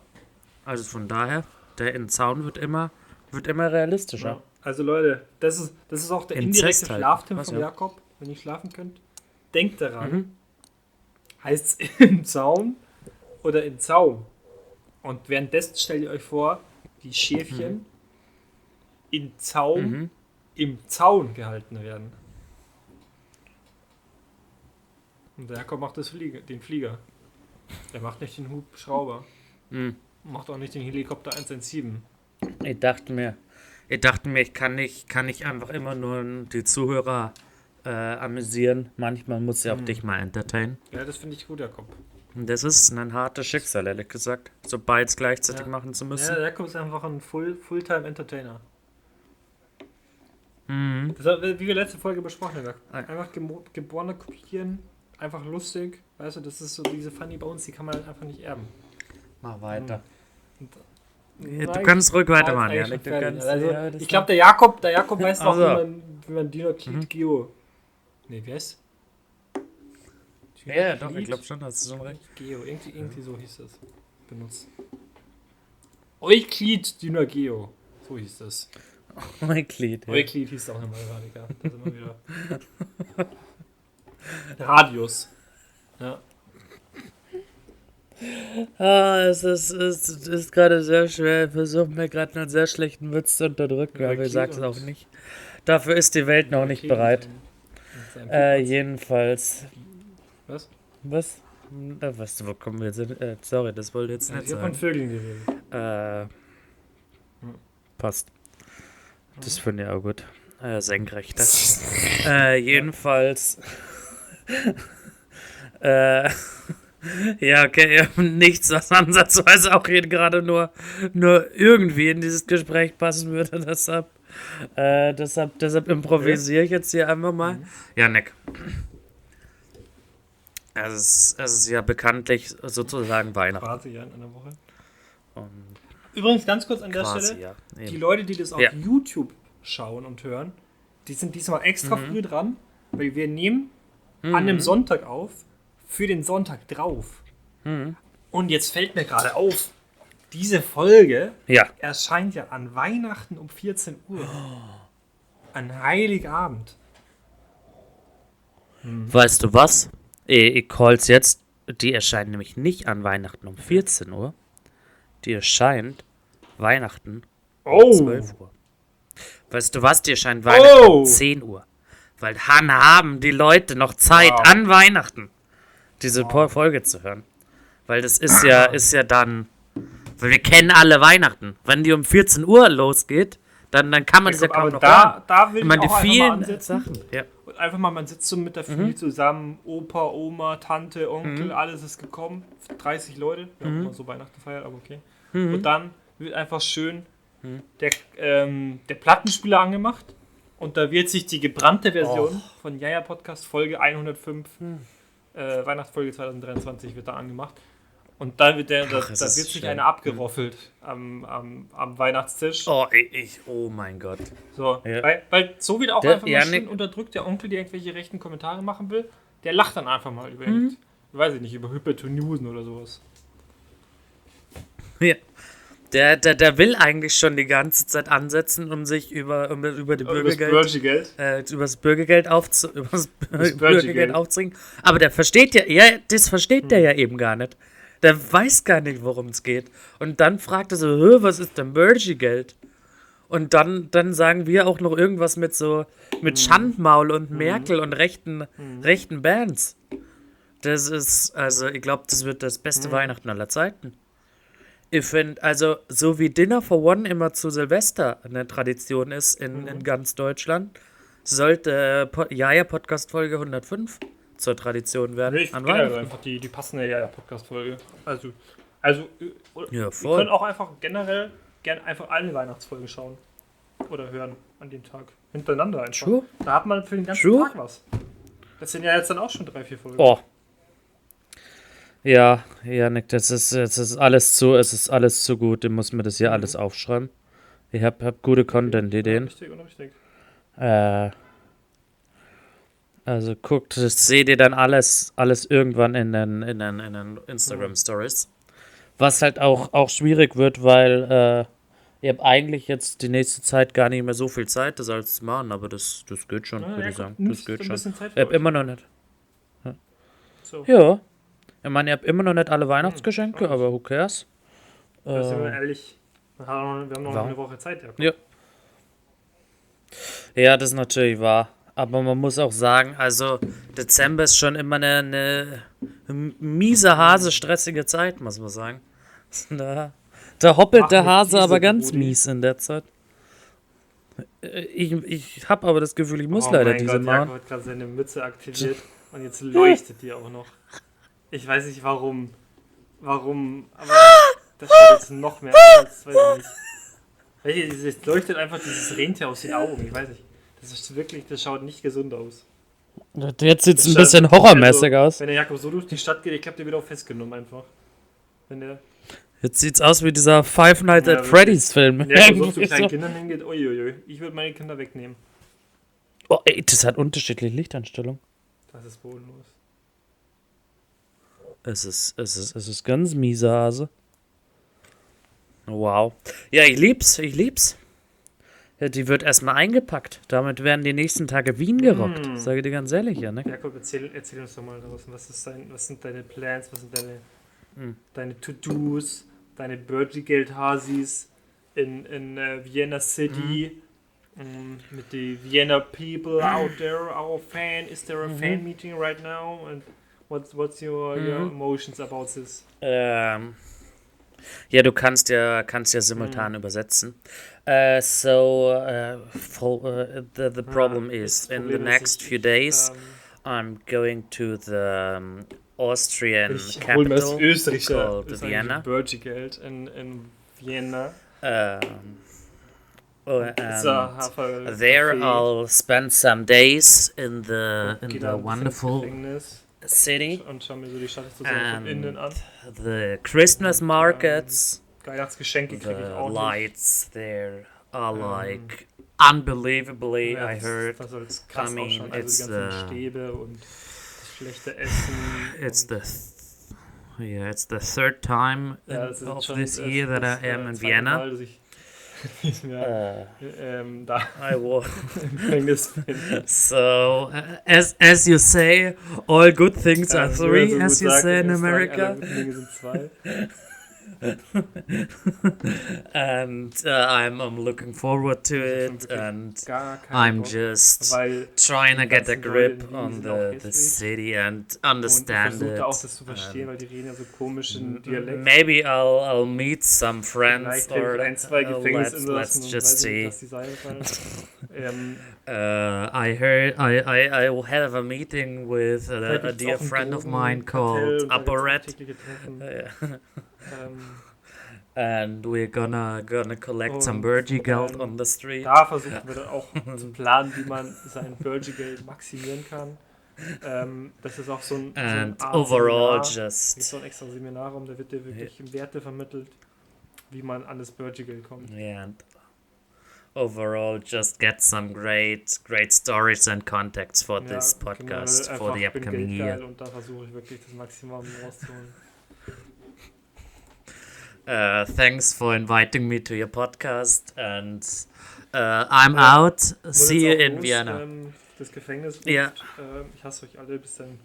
Also von daher, der im Zaun wird immer, wird immer realistischer. Ja. Also Leute, das ist, das ist auch der Inzest indirekte halt. Schlaftipp von ja? Jakob, wenn ihr schlafen könnt. Denkt daran, Mhm. heißt es im Zaun oder im Zaum. Und währenddessen stellt ihr euch vor, wie Schäfchen im Zaum Mhm. im Zaun gehalten werden. Und der Jakob macht das Flieger, den Flieger. Der macht nicht den Hubschrauber. Mhm. Macht auch nicht den Helikopter 117. Ich dachte mir, ich dachte mir, ich kann nicht, kann nicht einfach immer nur die Zuhörer äh, amüsieren. Manchmal muss Mhm. ich auch dich mal entertainen. Ja, das finde ich gut, Jakob. Und das ist ein hartes Schicksal, ehrlich gesagt, so beides gleichzeitig Ja. machen zu Ja, müssen. der Jakob ist einfach ein Full, Fulltime Entertainer. Mhm. Das war, wie wir letzte Folge besprochen haben. Ein- Einfach geborene kopieren, einfach lustig. Weißt du, das ist so diese Funny Bones, die kann man halt einfach nicht erben. Mach weiter. Und, Ja, du kannst ruhig weitermachen, kannst, also, ja, ich glaube, der Jakob, der Jakob weiß noch, Also. wie man, wie man Dynaklit Mhm. Geo. Nee, wie heißt? ja, ja, doch, ich glaube schon, hast du schon recht. Geo, irgendwie, irgendwie so hieß das. Benutzt. Euklid Dynageo. So hieß das. Mein Glied. Ja. Euklid hieß auch eine Mathematiker. Das immer wieder. Radius. Ja. Ah, es ist, es ist gerade sehr schwer. Ich versuche mir gerade einen sehr schlechten Witz zu unterdrücken, aber ich sag's und- auch nicht. Dafür ist die Welt noch nicht bereit. Äh, jedenfalls. Was? Was? Was? Wo kommen wir jetzt hin? Äh, sorry, das wollte ich jetzt nicht ich habe von. Vögeln geredet. Äh, passt. Das finde ich auch gut. Äh, senkrechter. äh, jedenfalls. äh, ja, okay, nichts, was ansatzweise auch hier gerade nur, nur irgendwie in dieses Gespräch passen würde. Deshalb, äh, deshalb, deshalb improvisiere ich jetzt hier einfach mal. Mhm. Ja, Nick. Es ist, es ist ja bekanntlich sozusagen Weihnachten. Quasi ja in einer Woche. Und Übrigens ganz kurz an der quasi, Stelle. ja. Die. Leute, die das auf Ja. YouTube schauen und hören, die sind diesmal extra Mhm. früh dran, weil wir nehmen an einem Sonntag auf für den Sonntag drauf. Mhm. Und jetzt fällt mir gerade auf, diese Folge Ja, erscheint ja an Weihnachten um 14 Uhr. An Heiligabend. weißt du was? Ich, ich call's jetzt. Die erscheinen nämlich nicht an Weihnachten um 14 Uhr, die erscheint Weihnachten Oh! 12 Uhr. Weißt du was? Die erscheint Weihnachten Oh. um 10 Uhr. Weil dann haben die Leute noch Zeit Wow. an Weihnachten, diese Po- Folge zu hören. Weil das ist ja, ist ja dann. Weil wir kennen alle Weihnachten. Wenn die um 14 Uhr losgeht, dann, dann kann man das ja kaum aber noch da, hören. da will Ich ich auch die einfach mal vielen ansetzen. Sachen. Ja. Und einfach mal, man sitzt so mit der Mhm. Familie zusammen, Opa, Oma, Tante, Onkel, alles ist gekommen. 30 Leute, wir Mhm. haben mal so Weihnachten gefeiert, aber okay. Und dann wird einfach schön Mhm. der, ähm, der Plattenspieler angemacht und da wird sich die gebrannte Version Oh. von Jaja Podcast Folge 105, Hm. äh, Weihnachtsfolge 2023 wird da angemacht. Und dann wird, der, da, Ach, da ist wird sich schön. eine abgeroffelt am, am, am Weihnachtstisch. Oh, ich, ich, oh mein Gott. So, Ja. weil, weil so wird auch Der einfach mal Janik- schön unterdrückt, der Onkel, der irgendwelche rechten Kommentare machen will, der lacht dann einfach mal über, Mhm. weiß ich nicht, über Hypertonusen oder sowas. Ja. Der, der, der will eigentlich schon die ganze Zeit ansetzen, um sich über, um, über die Über das Bürgergeld, Bürgergeld. äh, über das Bürgergeld, aufzu, über das Bürgergeld Bürgergeld. aufzubringen. Aber der versteht ja, ja, das versteht der ja eben gar nicht. Der weiß gar nicht, worum es geht. Und dann fragt er so, "Hä, was ist denn Bürgergeld? Und dann, dann sagen wir auch noch irgendwas mit so, mit Schandmaul und Merkel und rechten, rechten Bands. Das ist, also ich glaube, das wird das beste Weihnachten aller Zeiten. Ich finde, also, so wie Dinner for One immer zu Silvester eine Tradition ist in, in ganz Deutschland, sollte po Jaja Podcast Folge 105 zur Tradition werden. Ich an generell einfach die, die passende ja, Podcast-Folge. Also, also äh, Ja, wir voll. können auch einfach generell gerne einfach alle Weihnachtsfolgen schauen. Oder hören an dem Tag. Hintereinander einfach. True. Da hat man für den ganzen True. Tag was. Das sind ja jetzt dann auch schon drei, vier Folgen. Oh. Ja, Janik, das ist, das ist alles zu, es ist alles zu gut. Ich muss mir das hier alles aufschreiben. Ich hab, hab gute Content-Ideen. Richtig richtig. Äh, also guckt, das seht ihr dann alles, alles irgendwann in den, in den, in den Instagram Stories. Was halt auch, auch schwierig wird, weil äh, ihr habt eigentlich jetzt die nächste Zeit gar nicht mehr so viel Zeit, das alles zu machen, aber das, das geht schon, Ja, würde ja, ich sagen. Das geht schon. Ihr habt immer noch nicht. So. Ja. Ich meine, ihr habt immer noch nicht alle Weihnachtsgeschenke, aber who cares? Da sind wir Äh, ehrlich. Wir haben noch, Warum? eine Woche Zeit. Ja. Ja. Ja, das ist natürlich wahr. Aber man muss auch sagen, also Dezember ist schon immer eine, eine miese Hase, stressige Zeit, muss man sagen. Da, da hoppelt Mach der Hase aber ganz Brudi. mies in der Zeit. Äh, Ich, ich habe aber das Gefühl, ich muss oh leider mein diese Gott, machen. Jakob hat gerade seine Mütze aktiviert und jetzt leuchtet die auch noch. Ich weiß nicht warum. Warum, aber das schaut jetzt noch mehr aus, als weiß ich nicht. Welche, dieses leuchtet einfach dieses Rentier aus den Augen, ich weiß nicht. Das ist wirklich, das schaut nicht gesund aus. Jetzt sieht es ein bisschen horrormäßig also, aus. Wenn der Jakob so durch die Stadt geht, ich glaube, der wird auch festgenommen einfach. Wenn der, Jetzt sieht's aus wie dieser Five Nights Ja, at. Freddy's Film. wenn der Jakob so zu kleinen. Kindern hingeht, uiuiui, ich würde meine Kinder wegnehmen. Oh, ey, das hat unterschiedliche Lichteinstellungen. Das ist bodenlos. Es ist, es ist, es ist ganz miese Hase. Wow. Ja, ich lieb's, ich lieb's. Ja, die wird erstmal eingepackt. Damit werden die nächsten Tage Wien gerockt. Mm. Sage dir ganz ehrlich, ja, ne? Jakob, erzähl, erzähl uns doch mal draußen, was, ist dein, was sind deine Plans, was sind deine, Hm. deine To-Dos, deine Birdie-Geld-Hasis in, in äh, Vienna City, Hm. ähm, mit den Vienna people out there, our fan, is there a Mhm. fan meeting right now? And what's, what's your, your Mhm. emotions about this? Ähm, ja, du kannst ja, kannst ja simultan übersetzen. Äh, so, äh, fo- äh, the, the problem Ja, is, in the next few days, Ähm, I'm going to the um, Austrian ich hol mir das capital Österreicher called Vienna. Birdie-Geld in, in Vienna. Um, and there I'll spend some days in the in the da ein bisschen ins wonderful city. und mir so die Stadt sozusagen von innen an. And the Christmas ähm, markets, Weihnachtsgeschenke kriege ich auch nicht. lights there are Ähm, like unbelievably. Ja, I heard Das krass I mean, ausschauen. Also it's die ganzen the- Stäbe und das schlechte Essen. it's the yeah it's the third time ja, of this year that I am in Vienna. Mal, dass ich diesem Jahr, Uh, ähm, da I will. im Gefängnis bin. So, uh, as as you say, all good things are Ähm, three, so as gut you sagen, say in es sagen, America. and uh, I'm, I'm looking forward to it, wirklich and Gar keinen I'm Bock, just weil trying to die get a ganzen grip Leute in Wien on sind the, auch the hässlich. city and und ich understand versuche it. auch das zu verstehen, Um, weil die reden ja so komischen Dialekt. Maybe I'll I'll meet some friends Vielleicht or kriege ich ein, zwei uh, let's, Gefängnisinsassen let's und just weiß nicht, see. was die sein fallen. ähm, Uh, I heard I, I, I will have a meeting with vielleicht a, a gibt's dear auch ein friend of Drogenkartell mine called und Uh, Ähm, and we're gonna gonna collect some Und, Burgie Geld ähm, on the street. da versuchen wir dann auch zu planen, wie man sein Burgie-Geld maximieren kann. Ähm, das ist auch so ein, so ein And overall, Seminar. Just so ein extra Seminarraum, da wird dir wirklich Werte vermittelt, wie man an das Burgie-Geld kommt. yeah, and overall, just get some great great stories and contacts for this Ja, podcast generell for the upcoming year. Und da versuche ich wirklich das Maximum rauszuholen. Uh, thanks for inviting me to your podcast, and uh, I'm out. Muss See you in los, Vienna. Ähm, das Gefängnis. Ja. Ähm, ich hasse euch alle. Bis dann.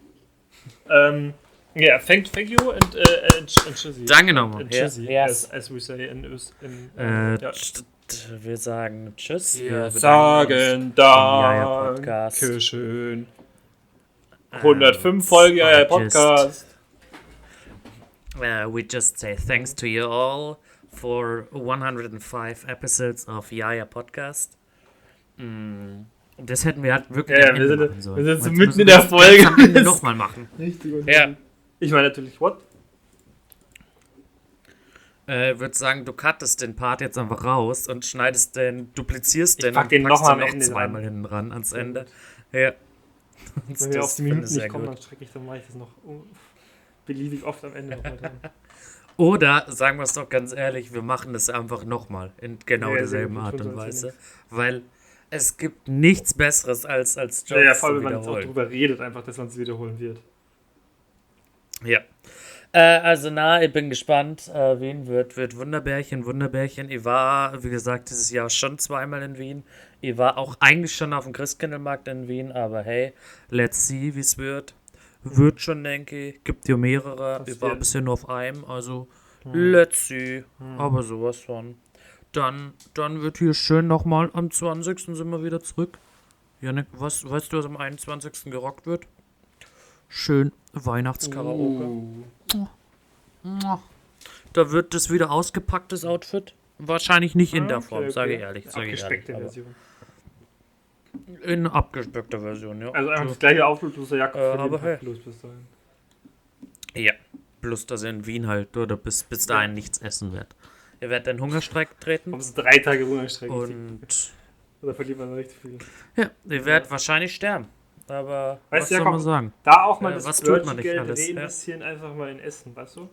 Ähm, yeah, thank, thank you and, uh, and, and tschüssi. Danke nochmal. And Ja, tschüssi, yes. as, as we say in, Öst, in Äh, ja. wir sagen Tschüss. Wir bedanken sagen. Dankeschön. uns. 105 And Folge Podcast. Uh, we just say thanks to you all for 105 episodes of Yaya Podcast. Mm, das hätten wir halt wirklich Ja, wir sind- sollen. wir sind so mitten müssen in der das Folge. nochmal machen. Richtig. Ja. Ich meine natürlich, what? Äh, würde sagen, du cuttest den Part jetzt einfach raus und schneidest den, duplizierst Ich den pack und den packst noch mal den noch zweimal ran. hinten ran ans Ende. Ja. Wenn wir auf die Minuten nicht kommen, dann strecke ich dann mache ich das noch um, beliebig oft am Ende nochmal dran. Oder sagen wir es doch ganz ehrlich, wir machen das einfach nochmal in genau Ja, derselben Art und ja Weise. Weil es gibt nichts Besseres als, als Ja, Jokes ja, vor allem, wenn man jetzt auch drüber redet, einfach, dass man es wiederholen wird. Ja. Äh, also na, ich bin gespannt. Äh, Wien wird, wird Wunderbärchen, Wunderbärchen. Ich war, wie gesagt, dieses Jahr schon zweimal in Wien. Ich war auch eigentlich schon auf dem Christkindlmarkt in Wien, aber hey, let's see, wie es wird. Wird schon, denke ich. Gibt ja mehrere. Das Ich war bisher nur auf einem, also let's see. Aber sowas von. Dann, dann wird hier schön nochmal am 20. sind wir wieder zurück. Janik, was, weißt du, was am 21. gerockt wird? Schön Weihnachtskaraoke. Uh. Da wird das wieder ausgepackt, das Outfit. Wahrscheinlich nicht in Ah, der Form, okay. sage ich ehrlich. Sage ich Abgespeckte ehrlich. In abgespeckter Version, ja. Also einfach das gleiche bloß der Jacke Äh, aber Tag hey. los bis dahin. Ja. Plus, dass ihr in Wien halt oder bis, bis dahin nichts essen werdet. Ihr werdet den Hungerstreik treten Kommen so drei Tage runterstrecken. und Oder verliert man richtig viel. ja, ihr werdet wahrscheinlich sterben. Aber Weißt was du, soll Jakob, man sagen? Da auch mal Äh, das was tut man nicht alles, ja. reinvestieren, einfach mal in Essen, weißt du?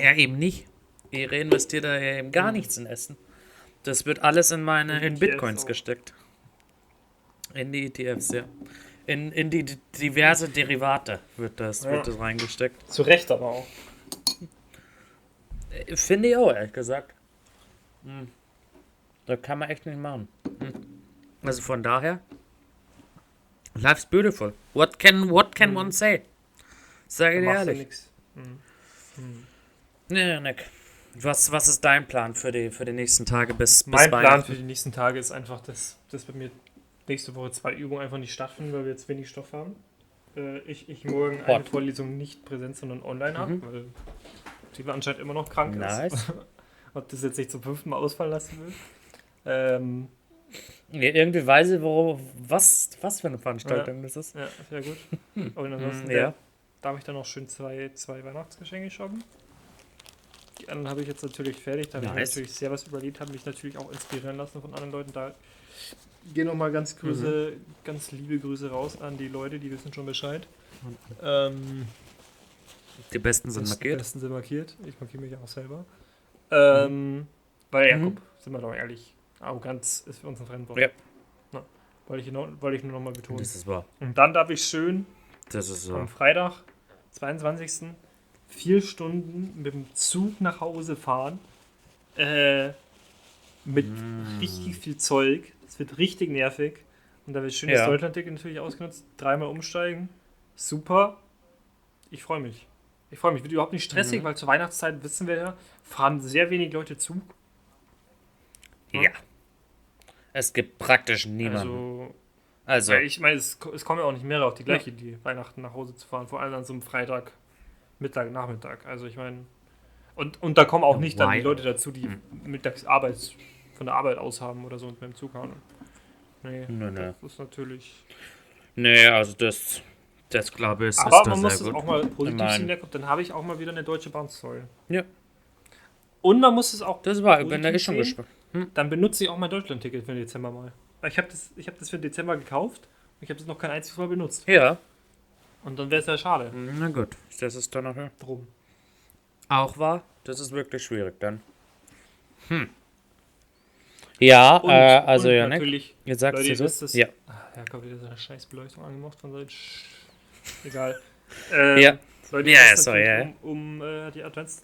Ja, eben nicht. Ihr reinvestiert da ja eben gar nichts in Essen. Das wird alles in meine, in ETFs Bitcoins auch. gesteckt. In die ETFs, ja. In, in die di- diverse Derivate wird das, Ja. wird das reingesteckt. Zu Recht aber auch. Äh, Finde ich auch, ehrlich gesagt. Hm. Da kann man echt nicht machen. Hm. Also von daher. Life's beautiful. What can, what can one say? Sage dir ehrlich. nix. Mhm. Ja, Nick. Was, was ist dein Plan für die, für die nächsten Tage bis, bis Mein Plan für die nächsten Tage ist einfach, dass, dass bei mir nächste Woche zwei Übungen einfach nicht stattfinden, weil wir jetzt wenig Stoff haben. Äh, ich, ich morgen eine Hot. Vorlesung nicht präsent, sondern online habe, Mhm. weil sie anscheinend immer noch krank Nice. ist. Und das jetzt nicht zum fünften Mal ausfallen lassen will. Ähm, Ja, irgendwie weiß ich, wo, was, was für eine Veranstaltung das ist. ja, sehr gut. Und ansonsten Hm, ja. darf ich dann noch schön zwei, zwei Weihnachtsgeschenke shoppen. Die anderen habe ich jetzt natürlich fertig. Da habe ich Nice. natürlich sehr was überlegt, habe mich natürlich auch inspirieren lassen von anderen Leuten. Da gehen nochmal ganz Grüße, ganz liebe Grüße raus an die Leute, die wissen schon Bescheid. Ähm, Die besten sind die markiert. besten sind markiert. Ich markiere mich auch selber. Ähm, Weil Mhm. Jakob, sind wir doch ehrlich, Arroganz ist für uns ein Fremdwort. Ja. Na, wollte, ich nur, wollte ich nur nochmal betonen. Das ist wahr. Und dann darf ich schön Das ist am. Freitag, 22. vier Stunden mit dem Zug nach Hause fahren. Äh, mit Mm. richtig viel Zeug. Das wird richtig nervig. Und da wird schön das Ja. Deutschland-Ticket natürlich ausgenutzt. Dreimal umsteigen. Super. Ich freue mich. Ich freue mich. Wird überhaupt nicht stressig, Mhm. weil zur Weihnachtszeit, wissen wir ja, fahren sehr wenig Leute zu. Ja. Es gibt praktisch niemanden. Also, Also, ich meine, es, es kommen ja auch nicht mehrere auf die gleiche Idee, Weihnachten nach Hause zu fahren. Vor allem an so einem Freitag, Mittag, Nachmittag. Also ich meine. Und, und da kommen auch nicht dann die. Leute dazu, die mittags Arbeits, von der Arbeit aus haben oder so und mit dem Zug fahren. Nee, Nö, nö. das ist natürlich. nee, also das, das glaube ich, ist Aber man muss es auch mal positiv sehen, Jakob, dann habe ich auch mal wieder eine deutsche Bahnstory. Ja, Und man muss es auch. das war, bin da eh schon gespannt. Dann benutze ich auch mein Deutschland-Ticket für den Dezember mal. Ich habe das, ich hab das für den Dezember gekauft und ich habe das noch kein einziges Mal benutzt. Ja, Und dann wäre es ja schade. na gut, das ist dann auch, Drum. auch wahr. Das ist wirklich schwierig dann. Hm. Ja, Und, äh, also ja, ne? natürlich, Jetzt sagst Leute, du so? wisst es. Ja. Jakob wieder so eine scheiß Beleuchtung angemacht von Sch Egal. Ähm, Ja. Leute, Ja, sorry, natürlich um, um äh, die Advents,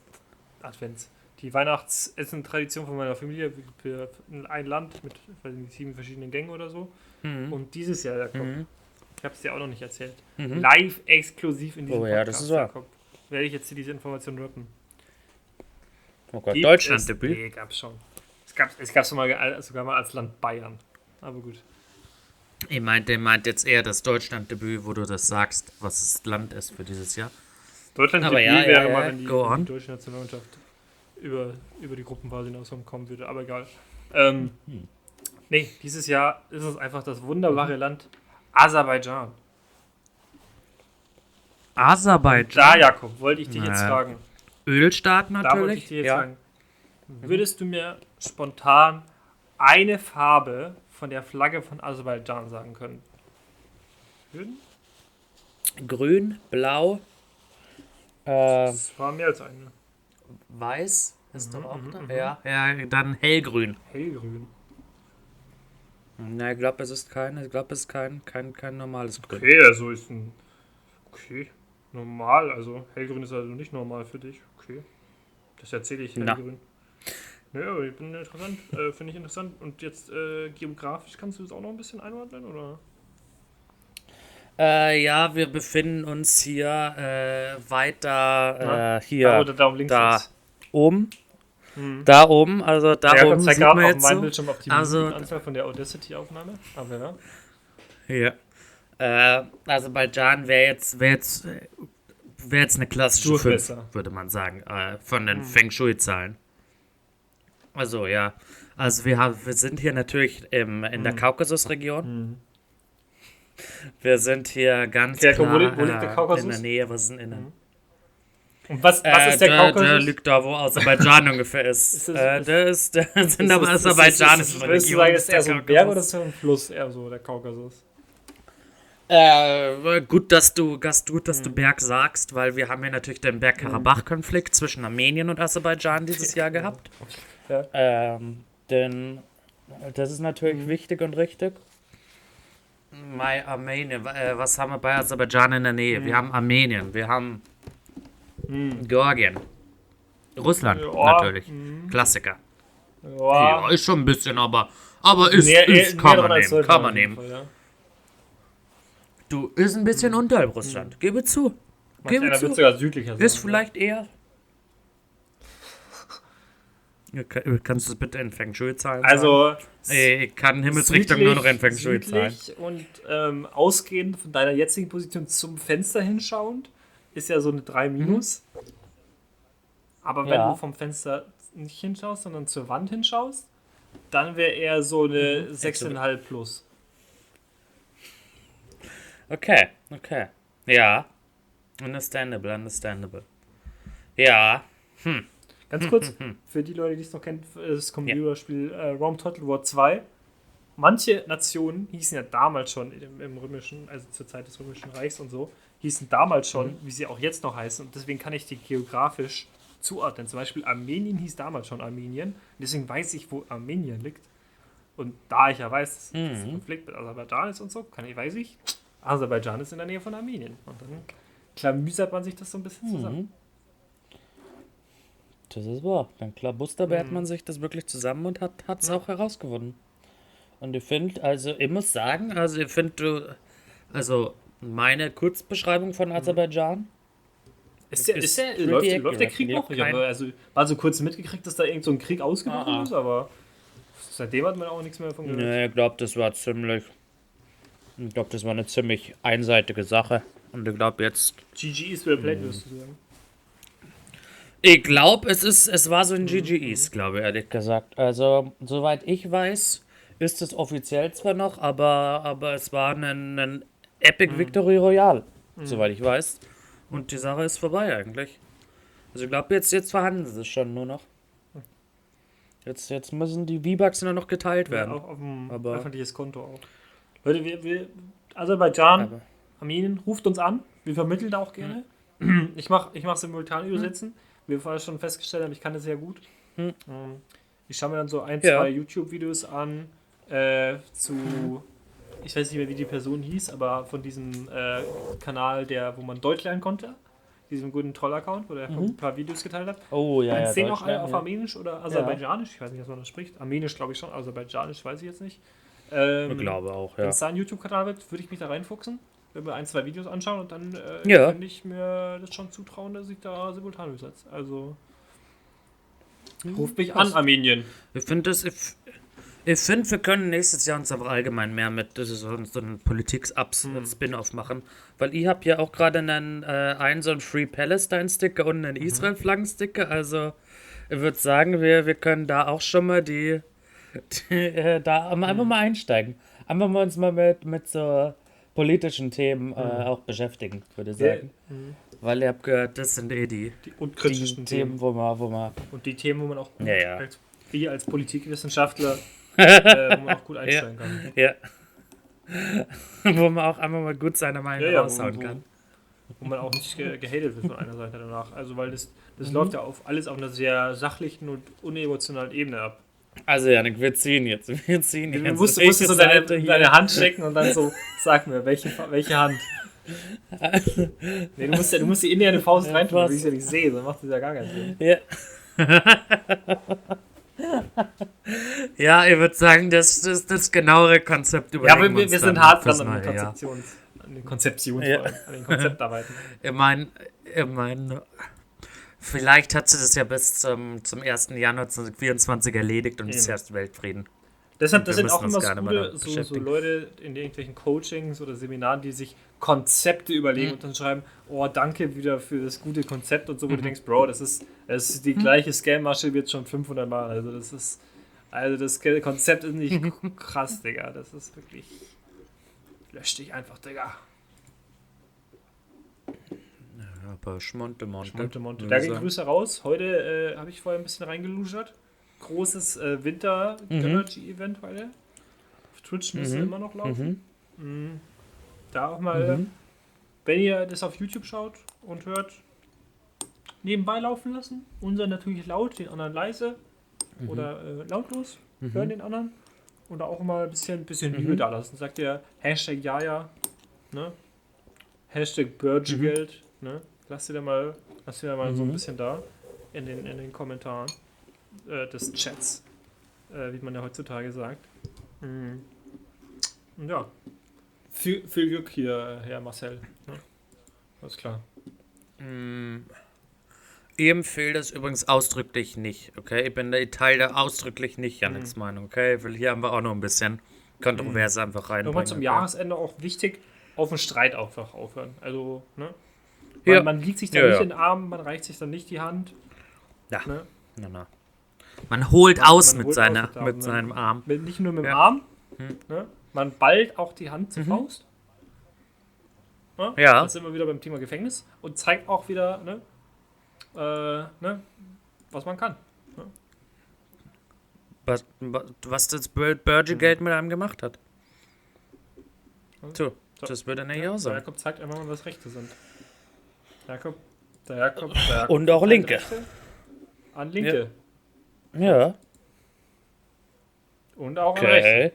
Advents, die Weihnachtsessen-Tradition von meiner Familie ein Land mit weiß nicht, sieben verschiedenen Gängen oder so. Mhm. Und dieses Jahr, Jakob, Mhm. Ich habe es dir auch noch nicht erzählt, Mhm. live exklusiv in diesem Oh ja, das ist wahr. Jakob, werde ich jetzt hier diese Information droppen. Oh Gott, Gibt Deutschland es- Debüt. Nee, gab's schon. Es gab es gab's sogar mal, sogar mal als Land Bayern. Aber gut. Ich meinte, meint jetzt eher das Deutschland-Debüt, wo du das sagst, was das Land ist für dieses Jahr. Deutschland Aber Debüt ja, wäre ja, mal, wenn die, die deutsche Nationalmannschaft über, über die Gruppenphase hinauskommen würde, aber egal. Ähm, Hm. Nee, dieses Jahr ist es einfach das wunderbare Land Aserbaidschan. Aserbaidschan. Da, Jakob, wollte ich dich jetzt fragen. Ölstaat Da wollte ich natürlich. dich jetzt ja. fragen. Würdest du mir spontan eine Farbe von der Flagge von Aserbaidschan sagen können? Würden? Grün, blau, äh, Das war mehr als eine. weiß ist doch auch mhm, da. mhm. Ja, ja, dann hellgrün. Hellgrün. Na, ich glaube, es ist kein, ich glaube, es ist kein, kein, kein normales Grün. Okay, also ist ein. Okay. Normal, also hellgrün ist also nicht normal für dich. Okay. Das erzähle ich Na. hellgrün. Ja, aber ich bin interessant, äh, finde ich interessant. Und jetzt äh, geografisch kannst du das auch noch ein bisschen einordnen, oder? Äh, ja, wir befinden uns hier äh, weiter äh, hier Da oder da um links da. ist. oben. Mhm. Da oben, also da ja, oben sieht man jetzt so. Bildschirm auf die Also- Anzahl von der Audacity-Aufnahme. Aber ja. Ja. Äh, Aserbaidschan wäre jetzt, wär jetzt, wär jetzt eine klassische 5, Durchmesser. würde man sagen, äh, von Hm. den Feng Shui-Zahlen. Also, ja. Also, wir, haben, wir sind hier natürlich im, in Hm. der Kaukasusregion. Wir sind hier ganz Ja, wo klar liegt- wo liegt der äh, Kaukasus? in der Nähe. Was ist denn in der Und was, was äh, ist der der, Kaukasus? der liegt da, wo Aserbaidschan ungefähr ist. Ist das- äh, der ist, der sind Ist aber das- ist das- Aserbaidschan ist ist das- Würdest du Region. sagen, ist ist eher so ein. Berg oder ist es ein Fluss? Eher so, der Kaukasus. Äh, gut, dass du, dass, gut, dass Hm. du Berg sagst, weil wir haben ja natürlich den Bergkarabach-Konflikt zwischen Armenien und Aserbaidschan dieses Jahr gehabt. Ja. Ähm, denn das ist natürlich Hm. wichtig und richtig. Mai Armenien, äh, was haben wir bei Aserbaidschan in der Nähe? Hm. Wir haben Armenien, wir haben Georgien, Russland Ja, natürlich, Klassiker. Ja, Ja, ist schon ein bisschen, aber, aber ist, Näher- ist kann man nehmen, kann man nehmen. Fall, ja. Du, ist ein bisschen unterhalb Russland, gebe zu. Manch Gebe wird zu. sogar südlicher sein. Ist vielleicht eher. Ja, Kannst du es bitte in Feng Shui zahlen? Also, ich kann Himmelsrichtung nur noch in Feng Shui zahlen. südlich und ähm, ausgehend von deiner jetzigen Position zum Fenster hinschauend ist ja so eine 3 minus. Aber wenn Ja. du vom Fenster nicht hinschaust, sondern zur Wand hinschaust, dann wäre eher so eine Mhm. 6,5 plus. Okay, okay. Ja. Understandable, understandable. Ja. Ganz kurz, für die Leute, die es noch kennen, das Computerspiel äh, Rome Total War 2. Manche Nationen hießen ja damals schon im, im römischen, also zur Zeit des römischen Reichs und so, hießen damals schon, wie sie auch jetzt noch heißen. Und deswegen kann ich die geografisch zuordnen. Zum Beispiel Armenien hieß damals schon Armenien. Deswegen weiß ich, wo Armenien liegt. Und da ich ja weiß, dass das ein Konflikt mit Aserbaidschan ist und so, kann ich, weiß ich, Aserbaidschan ist in der Nähe von Armenien. Und dann klamüsert man sich das so ein bisschen zusammen. Das ist wahr. Dann klar, Busterbert man sich das wirklich zusammen und hat es auch herausgefunden. Und ich finde, also ich muss sagen, also ich finde, du, also meine Kurzbeschreibung von Aserbaidschan, Ist der, ist der, läuft, läuft der Krieg noch? Ich habe also so kurz mitgekriegt, dass da irgend so ein Krieg ausgebrochen Ah, ah. ist, aber seitdem hat man auch nichts mehr von gehört. Nee, ich glaube, das war ziemlich. Ich glaube, das war eine ziemlich einseitige Sache. Und ich glaube jetzt. GG ist well Mhm. played, würdest du sagen. Ich glaube, es ist, es war so ein GGEs, glaube ich, ehrlich gesagt. Also, soweit ich weiß, ist es offiziell zwar noch, aber, aber es war ein, ein Epic Victory Royale, soweit ich weiß. Und die Sache ist vorbei eigentlich. Also ich glaube, jetzt, jetzt verhandeln sie es schon nur noch. Jetzt, jetzt müssen die V-Bucks nur noch geteilt Ja, werden. auch auf dem Aber- öffentliches Konto auch. Leute, wir, wir Aserbaidschan, Aber- Armenien, ruft uns an. Wir vermitteln da auch gerne. Ich mache ich mach simultan übersetzen. Wie wir vorher schon festgestellt haben, ich kann das sehr gut. Hm. Ähm, Ich schaue mir dann so ein, Ja. zwei YouTube-Videos an äh, zu, ich weiß nicht mehr, wie die Person hieß, aber von diesem äh, Kanal, der, wo man Deutsch lernen konnte. Diesem guten Troll-Account, wo der ein paar Videos geteilt hat. Oh ja, Eins ja. sehen auch alle auf ja. Armenisch oder Aserbaidschanisch. Ich weiß nicht, was man das spricht. Armenisch glaube ich schon, Aserbaidschanisch weiß ich jetzt nicht. Ähm, Ich glaube auch, Wenn ja. es da einen YouTube-Kanal wird, würde ich mich da reinfuchsen. Wenn wir ein, zwei Videos anschauen und dann äh, Ja. könnte ich mir das schon zutrauen, dass ich da simultan übersetze. Also ruft mich an. Armenien. Ich finde das, ich, ich finde, wir können nächstes Jahr uns aber allgemein mehr mit so, so einen Politik-Spin-Off machen. Weil ich habe ja auch gerade einen, äh, einen so einen Free Palestine-Sticker und einen Israel-Flaggen-Sticker. Also ich würde sagen, wir, wir können da auch schon mal die, die äh, da einfach mal einsteigen. Einfach mal uns mal mit, mit so politischen Themen äh, auch beschäftigen, würde ich sagen. Weil ihr habt gehört, das sind eh die, Die, und die Themen. Themen, wo man, wo man Und die Themen, wo man auch Ja, ja. Als, wir als Politikwissenschaftler äh, wo man auch gut einsteigen kann. Ja. Wo man auch einfach mal gut seine Meinung Ja, ja, wo- raushauen wo- kann. Wo man auch nicht ge gehatet wird von einer Seite danach. Also weil das, das Mhm. läuft ja auf alles auf einer sehr sachlichen und unemotionalen Ebene ab. Also Janik, wir ziehen jetzt. Wir ziehen Du jetzt. musst, du musst so deine, deine Hand stecken und dann so, sag mir, welche, welche Hand? Nee, du musst, ja, du musst die in eine Faust Ja, reintun, weil ich ja nicht sehe, sonst macht das ja gar keinen Sinn. Ja. ja, ich würde sagen, das, das, das genauere Konzept Ja, aber wir, wir sind hart dran an den. Konzeptions, an den Konzeptions, Ja. an den Konzeptarbeiten. Ich meine, ich mein, vielleicht hat sie das ja bis zum, zum 1. Januar 2024 erledigt und es ist Eben. erst Weltfrieden. Deshalb, das sind auch immer so, gute, so, so. Leute in irgendwelchen Coachings oder Seminaren, die sich Konzepte überlegen Mhm. und dann schreiben, oh, danke wieder für das gute Konzept und so, wo Mhm. du denkst, Bro, das ist, das ist die gleiche Scam-Masche wie jetzt schon 500 Mal. Also das ist, also das Konzept ist nicht krass, Digga. Das ist wirklich, lösch dich einfach, Digga. Aber Schmonte, Monte. Monte, Monte. Da gehen sagen. Grüße raus. Heute äh, habe ich vorher ein bisschen reingeluschert. Großes äh, Winter-Energy-Event heute. Auf Twitch müsste Mhm. immer noch laufen. Mhm. Mhm. Da auch mal, Mhm. wenn ihr das auf YouTube schaut und hört, nebenbei laufen lassen. Unser natürlich laut, den anderen leise Mhm. oder äh, lautlos. Hören den anderen. Und auch mal ein bisschen, bisschen Mhm. Liebe da lassen. Sagt ihr Hashtag Jaja, ne? Hashtag Burgegeld, ne? Lasst ihr da mal, lasst ihr da mal so ein Mhm. bisschen da in den, in den Kommentaren äh, des Chats, äh, wie man ja heutzutage sagt. Mhm. Und ja, viel, viel Glück hier, Herr Marcel. Ne? Alles klar. Mm, Ich empfehle das übrigens ausdrücklich nicht, okay? Ich bin ich teile ausdrücklich nicht Janiks Mhm. Meinung, okay? Weil hier haben wir auch noch ein bisschen Kontroverse einfach reinbringen. Nochmal zum okay? Jahresende auch wichtig, auf den Streit einfach aufhören. Also, ne? Man, Ja. man liegt sich da Ja, nicht ja. in den Arm, man reicht sich dann nicht die Hand. Ja. Ne? Na, na. Man holt Man- aus, man mit, holt seiner, aus mit mit seinem ne? Arm. Mit, nicht nur mit dem Ja. Arm, Hm. ne? man ballt auch die Hand zur Mhm. Faust. Ne? Ja. Da sind wir wieder beim Thema Gefängnis und zeigt auch wieder, ne? Äh, ne? was man kann. Was, was das Bir- Burger-Geld mit einem gemacht hat. So, So. das würde er ja auch sagen. Jakob zeigt einfach mal, was Rechte sind. Jakob, der Jakob, der Jakob Und auch Linke. Rechte An Linke. Ja, Und auch an Rechte. okay.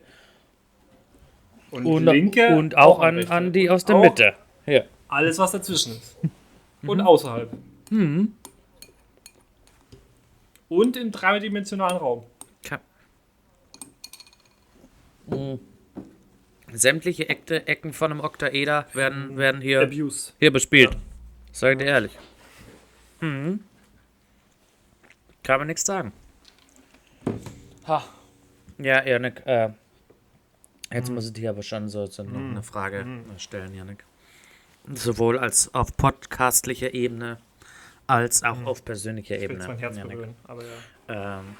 Und, Und, Linke. und auch an an, an die aus der Auch Mitte. Ja. Alles, was dazwischen ist. Und außerhalb. Mhm. Und im dreidimensionalen Raum. Mhm. Sämtliche Ekte, Ecken von einem Oktaeder werden, werden hier, Abuse. hier bespielt. Sag ich dir ehrlich. Kann man nichts sagen. Ha. Ja, Janik, äh, jetzt muss ich dir aber schon so, so noch eine Frage stellen, Janik. Sowohl als auf podcastlicher Ebene als auch auf persönlicher Ebene. mein Herz Janik. berühren, aber ja. Ähm,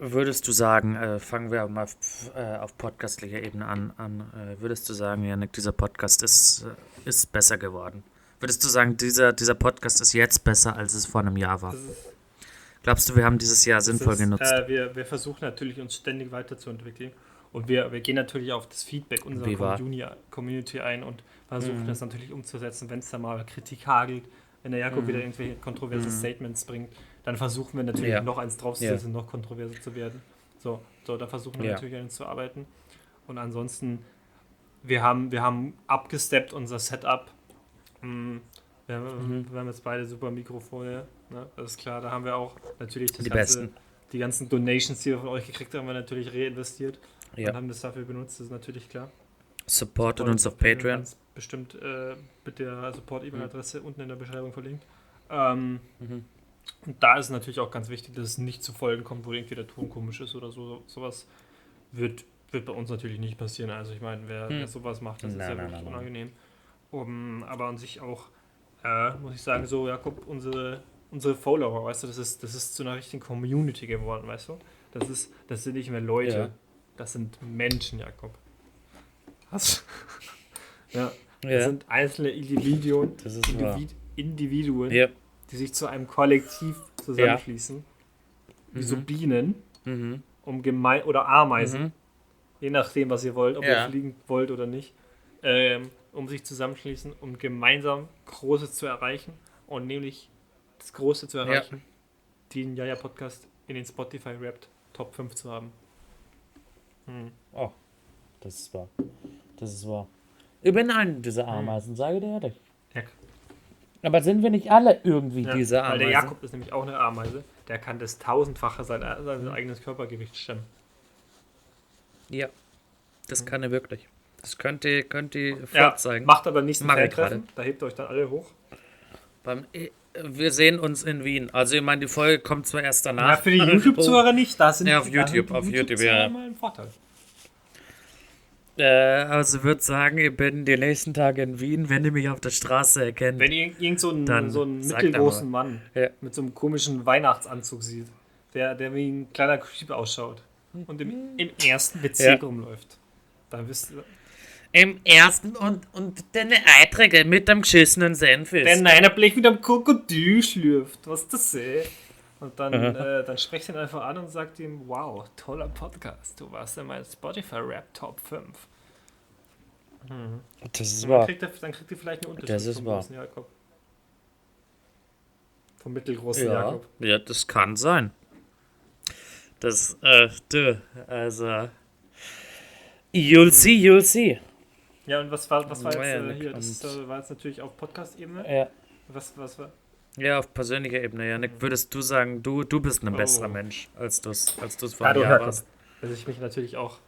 würdest du sagen, äh, fangen wir mal äh, auf podcastlicher Ebene an, an äh, würdest du sagen, Janik, dieser Podcast ist, äh, ist besser geworden? Würdest du sagen, dieser, dieser Podcast ist jetzt besser, als es vor einem Jahr war? Das ist, Glaubst du, wir haben dieses Jahr sinnvoll ist, genutzt? Äh, wir, wir versuchen natürlich, uns ständig weiterzuentwickeln. Und wir, wir gehen natürlich auf das Feedback unserer Wie war? Community, Community ein und versuchen Mhm. das natürlich umzusetzen, wenn es da mal Kritik hagelt, wenn der Jakob Mhm. wieder irgendwelche kontroverse Statements bringt, dann versuchen wir natürlich Ja. noch eins draufzusetzen, noch kontroverser zu werden. So, so da versuchen wir Ja. natürlich an uns zu arbeiten. Und ansonsten, wir haben, wir haben abgesteppt unser Setup. Mm, Wir haben, Mhm. wir haben jetzt beide super Mikrofone, ne? das ist klar. Da haben wir auch natürlich Die ganze, besten. die ganzen Donations, die wir von euch gekriegt haben, wir natürlich reinvestiert Ja. und haben das dafür benutzt, das ist natürlich klar. Supportet uns auf Patreon, bestimmt äh, mit der Support-E-Mail-Adresse unten in der Beschreibung verlinkt. Ähm, Mhm. und da ist natürlich auch ganz wichtig, dass es nicht zu Folgen kommt, wo irgendwie der Ton komisch ist oder so. Sowas wird, wird bei uns natürlich nicht passieren. Also ich meine, wer, Hm. wer sowas macht, das ist Nein, ja nein, wirklich nein. unangenehm. Um, aber an sich auch, äh, muss ich sagen, so, Jakob, unsere, unsere Follower, weißt du, das ist, das ist zu einer richtigen Community geworden, weißt du? Das, ist, das sind nicht mehr Leute, Ja. das sind Menschen, Jakob. Was? ja, das Ja. sind einzelne Individuen. Individ Individuen, Ja. die sich zu einem Kollektiv zusammenschließen, wie so Mhm. Bienen, Mhm. um gemein oder Ameisen, Mhm. je nachdem, was ihr wollt, ob Ja. ihr fliegen wollt oder nicht, ähm, um sich zusammenschließen, um gemeinsam Großes zu erreichen und nämlich das Große zu erreichen, den Jaja Podcast in den Spotify Wrapped Top 5 zu haben. Hm. Oh, das ist wahr. Das ist wahr. Ich bin einer dieser Ameisen, sage dir ehrlich. Ja. Aber sind wir nicht alle irgendwie Ja, diese weil Ameisen? der Jakob ist nämlich auch eine Ameise, der kann das tausendfache seiner, Mhm. seines eigenes Körpergewicht stemmen. Ja, das kann er wirklich. Das könnt ihr, könnt ihr Ja, vorzeigen. macht aber ich Fan-Treffen, da hebt ihr euch dann alle hoch. Beim, äh, wir sehen uns in Wien. Also ich meine, die Folge kommt zwar erst danach. Ja, für die YouTube-Zuhörer nicht, da sind Ja, auf YouTube, auf YouTube, YouTube-Zuhörer ja. mal ein Vorteil. Äh, also ich würde sagen, ich bin die nächsten Tage in Wien, wenn ihr mich auf der Straße erkennt. Wenn ihr irgend so einen, so einen mittelgroßen Mann Ja. mit so einem komischen Weihnachtsanzug sieht, der, der wie ein kleiner Creep ausschaut und im, im ersten Bezirk Ja. rumläuft, dann wisst ihr, Im ersten und, und deine Eiträge mit dem geschissenen Senf ist. wenn einer Blech mit einem Krokodil schlürft, was das ist. Und dann, äh, dann sprecht ihn einfach an und sagt ihm, wow, toller Podcast, du warst in meinem Spotify-Rap Top 5. das ist dann wahr. kriegt, er, dann kriegt ihr vielleicht eine Unterschied Das ist vom wahr. großen Jakob. Vom mittelgroßen Ja, Jakob. ja, das kann sein. Das, äh, du, also. You'll see, you'll see. Ja, und was war, was war jetzt Ja, äh, hier? Das äh, war jetzt natürlich auf Podcast-Ebene. Ja. Was, was war? Ja, auf persönlicher Ebene, Janik, würdest du sagen, du, du bist ein Oh. besserer Mensch, als du es als du's vor Ja, einem du Jahr warst. Dass ich mich natürlich auch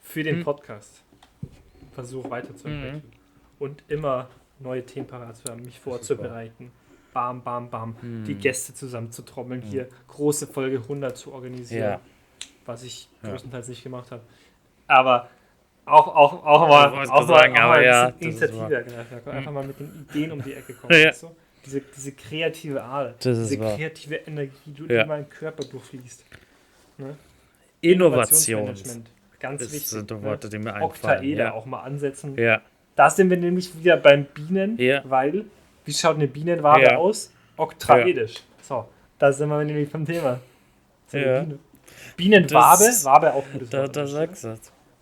für den Hm. Podcast versuche weiterzuentwickeln. Mhm. Und immer neue Themen parat zu haben, mich vorzubereiten. Bam, bam, bam. Mhm. Die Gäste zusammenzutrommeln, hier große Folge 100 zu organisieren. Ja. Was ich Ja. größtenteils nicht gemacht habe. Aber auch, auch, auch mal, auch mal, sagen, auch mal ein ja, Initiative ergreifen. Einfach mal mit den Ideen um die Ecke kommen. Ja. Du? diese, diese kreative Ader, diese wahr. kreative Energie, die Ja. in meinen Körper durchfließt. Ne? Innovation. Ganz das wichtig. sind die ne? Worte, die mir. Oktaeder Ja. auch mal ansetzen. ja. Da sind wir nämlich wieder beim Bienen, Ja. weil, wie schaut eine Bienenwabe Ja. aus? Oktaedisch. So, da sind wir nämlich vom Thema. So Ja. Biene. Bienenwabe, Das- Wabe auch gutes Da, da sagst du.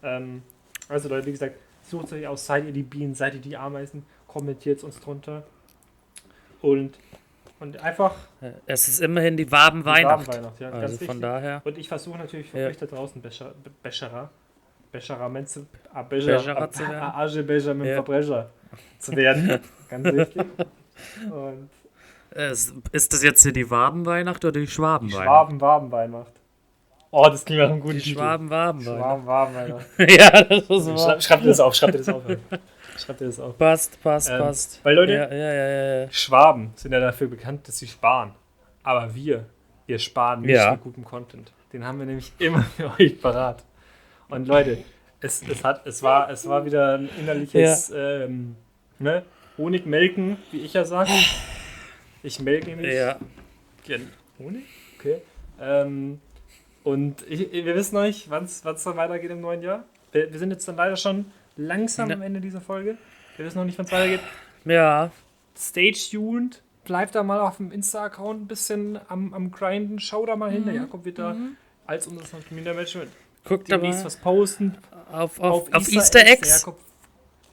Ähm, also Leute, wie gesagt, sucht euch aus, seid ihr die Bienen, seid ihr die Ameisen, kommentiert uns drunter. Und, und einfach Es ist immerhin die die Wabenweihnacht. Wabenweihnacht, ja, ganz Also wichtig. von daher. Und ich versuche natürlich für Ja. euch da draußen Becher, Be- Bescherer, Bescherer, Menze, ah, Becher, Bescherer werden. ah, Age Becher mit Ja. Verbrecher zu werden. Ganz wichtig. Und Es, ist das jetzt hier die Wabenweihnacht oder die die Schwabenweihnacht? Schwaben-Wabenweihnacht. Oh, das klingt nach einem guten Die Titel. Schwaben warm waren. Schwaben, warm, Alter. ja, das ist Schreib, wahr. schreib dir das auf, schreib dir das auf. ey. Schreib dir das auf. Passt, passt, Ähm, passt. weil Leute- Ja, ja, ja. Schwaben sind ja dafür bekannt, dass sie sparen. Aber wir, wir sparen nicht Ja. mit gutem Content. Den haben wir nämlich immer für euch parat. Und Leute, es, es, hat, es, war, es war wieder ein innerliches ähm, ne? Honigmelken, wie ich ja sage. Ich melke nämlich Ja. Honig. Okay. Ähm, und ich, wir wissen noch nicht, wann es dann weitergeht im neuen Jahr. Wir, wir sind jetzt dann leider schon langsam Ne. am Ende dieser Folge. Wir wissen noch nicht, wann es weitergeht. Ja, Stay tuned. Bleibt da mal auf dem Insta-Account ein bisschen am, am Grinden. Schau da mal hin. Mhm. Der Jakob wird da als unser Media Management guckt demnächst mal was posten. auf, auf, auf, Easter Der Eggs. Jakob,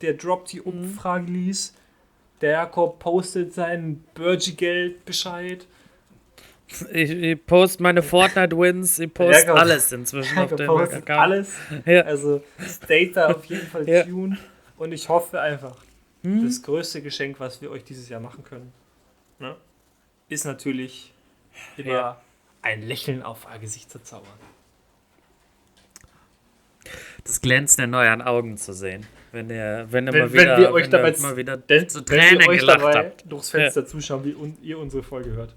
der droppt die Mhm. Umfrage ließ. Der Jakob postet seinen Burgi-Geld Bescheid. Ich, ich post meine Fortnite-Wins, ich post Jakob- alles inzwischen auf Jakob dem Account. alles. Ja. Also stay da auf jeden Fall Ja. tuned. Und ich hoffe einfach, Hm? das größte Geschenk, was wir euch dieses Jahr machen können, ne, ist natürlich immer Ja. ein Lächeln auf euer Gesicht zu zaubern. Das Glänzen in euren Augen zu sehen. Wenn ihr, wenn ihr Wenn- mal wenn wieder, wir euch wenn dabei ihr mal wieder Denn, zu wenn Tränen ihr euch gelacht dabei habt. durchs Fenster zuschauen, wie un ihr unsere Folge hört.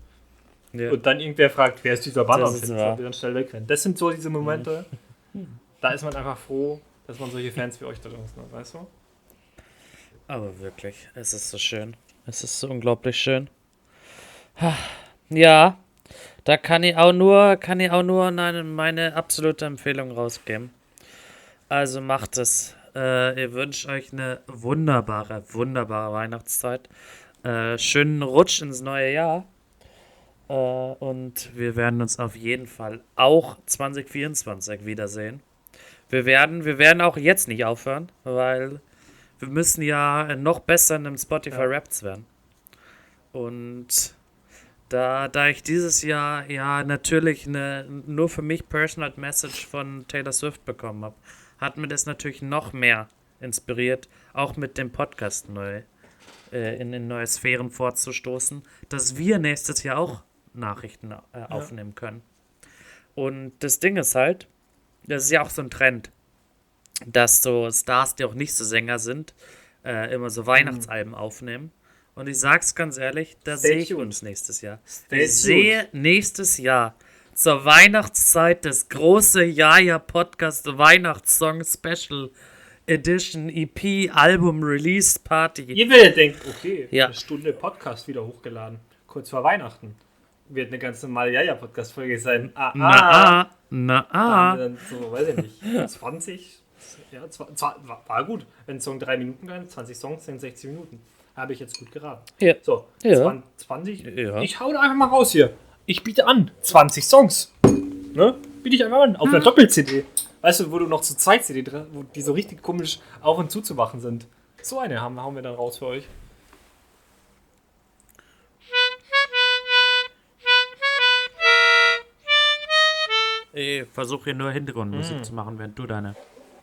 Ja. Und dann irgendwer fragt, wer ist dieser Banner Das ist wir dann schnell wegrennen. Das sind so diese Momente, da ist man einfach froh, dass man solche Fans wie euch da draußen hat, weißt du? Aber wirklich, es ist so schön. Es ist so unglaublich schön. Ja, da kann ich auch nur, kann ich auch nur eine, meine absolute Empfehlung rausgeben. Also macht es. Äh, ihr wünscht euch eine wunderbare, wunderbare Weihnachtszeit. Äh, schönen Rutsch ins neue Jahr. Äh, und wir werden uns auf jeden Fall auch 2024 wiedersehen. Wir werden, wir werden auch jetzt nicht aufhören, weil wir müssen ja noch besser in dem Spotify. Raps werden. Und da, da ich dieses Jahr ja natürlich eine nur für mich Personal Message von Taylor Swift bekommen habe, hat mir das natürlich noch mehr inspiriert, auch mit dem Podcast neu äh, in, in neue Sphären vorzustoßen, dass wir nächstes Jahr auch Nachrichten äh, aufnehmen können. Und das Ding ist halt, das ist ja auch so ein Trend, dass so Stars, die auch nicht so Sänger sind, äh, immer so Weihnachtsalben aufnehmen. Und ich sag's ganz ehrlich, da sehe ich uns nächstes Jahr. Stay ich sehe nächstes Jahr zur Weihnachtszeit das große Jaja Podcast Weihnachtssong Special Edition EP Album Release Party. Ihr werdet denken, okay, Ja. eine Stunde Podcast wieder hochgeladen, kurz vor Weihnachten. Wird eine ganz normale Jaja-Podcast-Folge sein. Ah, Na ah. ah, na Da haben wir ah. dann so, weiß ich nicht, 20, ja, zwa- zwa- war, gut. Wenn ein Song drei Minuten lang, 20 Songs sind 60 Minuten. Habe ich jetzt gut geraten. Ja. So, Ja. zwan- 20. Ja. Ich hau da einfach mal raus hier. Ich biete an, 20 Songs. Ne? Biete ich einfach an, auf einer Doppel-CD. Weißt du, wo du noch zu zweit CD drin, wo die so richtig komisch auf und zu zu machen sind. So eine haben, hauen wir dann raus für euch. Ich versuche hier nur Hintergrundmusik Mm. zu machen, während du deine,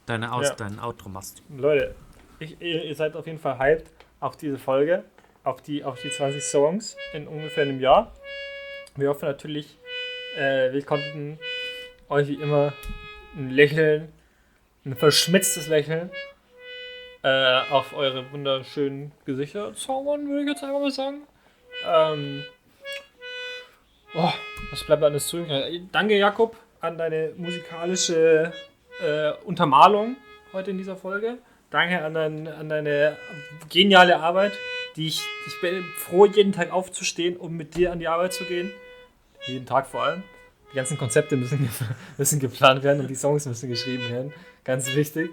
deine Aus, Ja. dein Outro machst. Leute, ich, ihr, ihr seid auf jeden Fall hyped auf diese Folge, auf die, auf die 20 Songs in ungefähr einem Jahr. Wir hoffen natürlich, äh, wir konnten euch wie immer ein Lächeln, ein verschmitztes Lächeln äh, auf eure wunderschönen Gesichter zaubern, würde ich jetzt einfach mal sagen. Ähm, oh, was bleibt alles zu? Danke, Jakob, an deine musikalische äh, Untermalung heute in dieser Folge. Danke an, dein, an deine geniale Arbeit, die ich, ich bin froh, jeden Tag aufzustehen, um mit dir an die Arbeit zu gehen. Jeden Tag vor allem. Die ganzen Konzepte müssen, müssen geplant werden und die Songs müssen geschrieben werden. Ganz wichtig.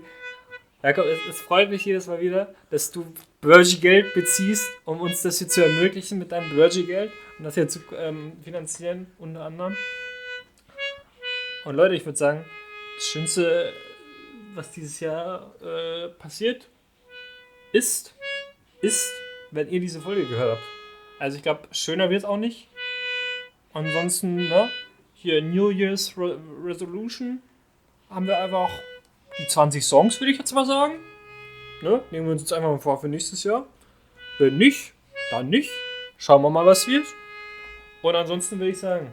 Jakob, es, es freut mich jedes Mal wieder, dass du Burgi-Geld beziehst, um uns das hier zu ermöglichen mit deinem Burgi-Geld und das hier zu ähm, finanzieren, unter anderem. Und Leute, ich würde sagen, das Schönste, was dieses Jahr äh, passiert, ist, ist, wenn ihr diese Folge gehört habt. Also ich glaube, schöner wird es auch nicht. Ansonsten, ne, hier New Year's Re Resolution haben wir einfach die 20 Songs, würde ich jetzt mal sagen. Ne, nehmen wir uns jetzt einfach mal vor für nächstes Jahr. Wenn nicht, dann nicht. Schauen wir mal, was wird. Und ansonsten würde ich sagen,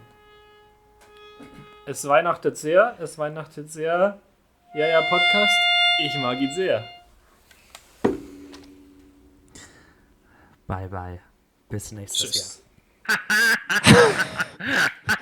Es weihnachtet sehr, es weihnachtet sehr. Ja, ja, Podcast. Ich mag ihn sehr. Bye, bye. Bis nächstes Tschüss. Jahr.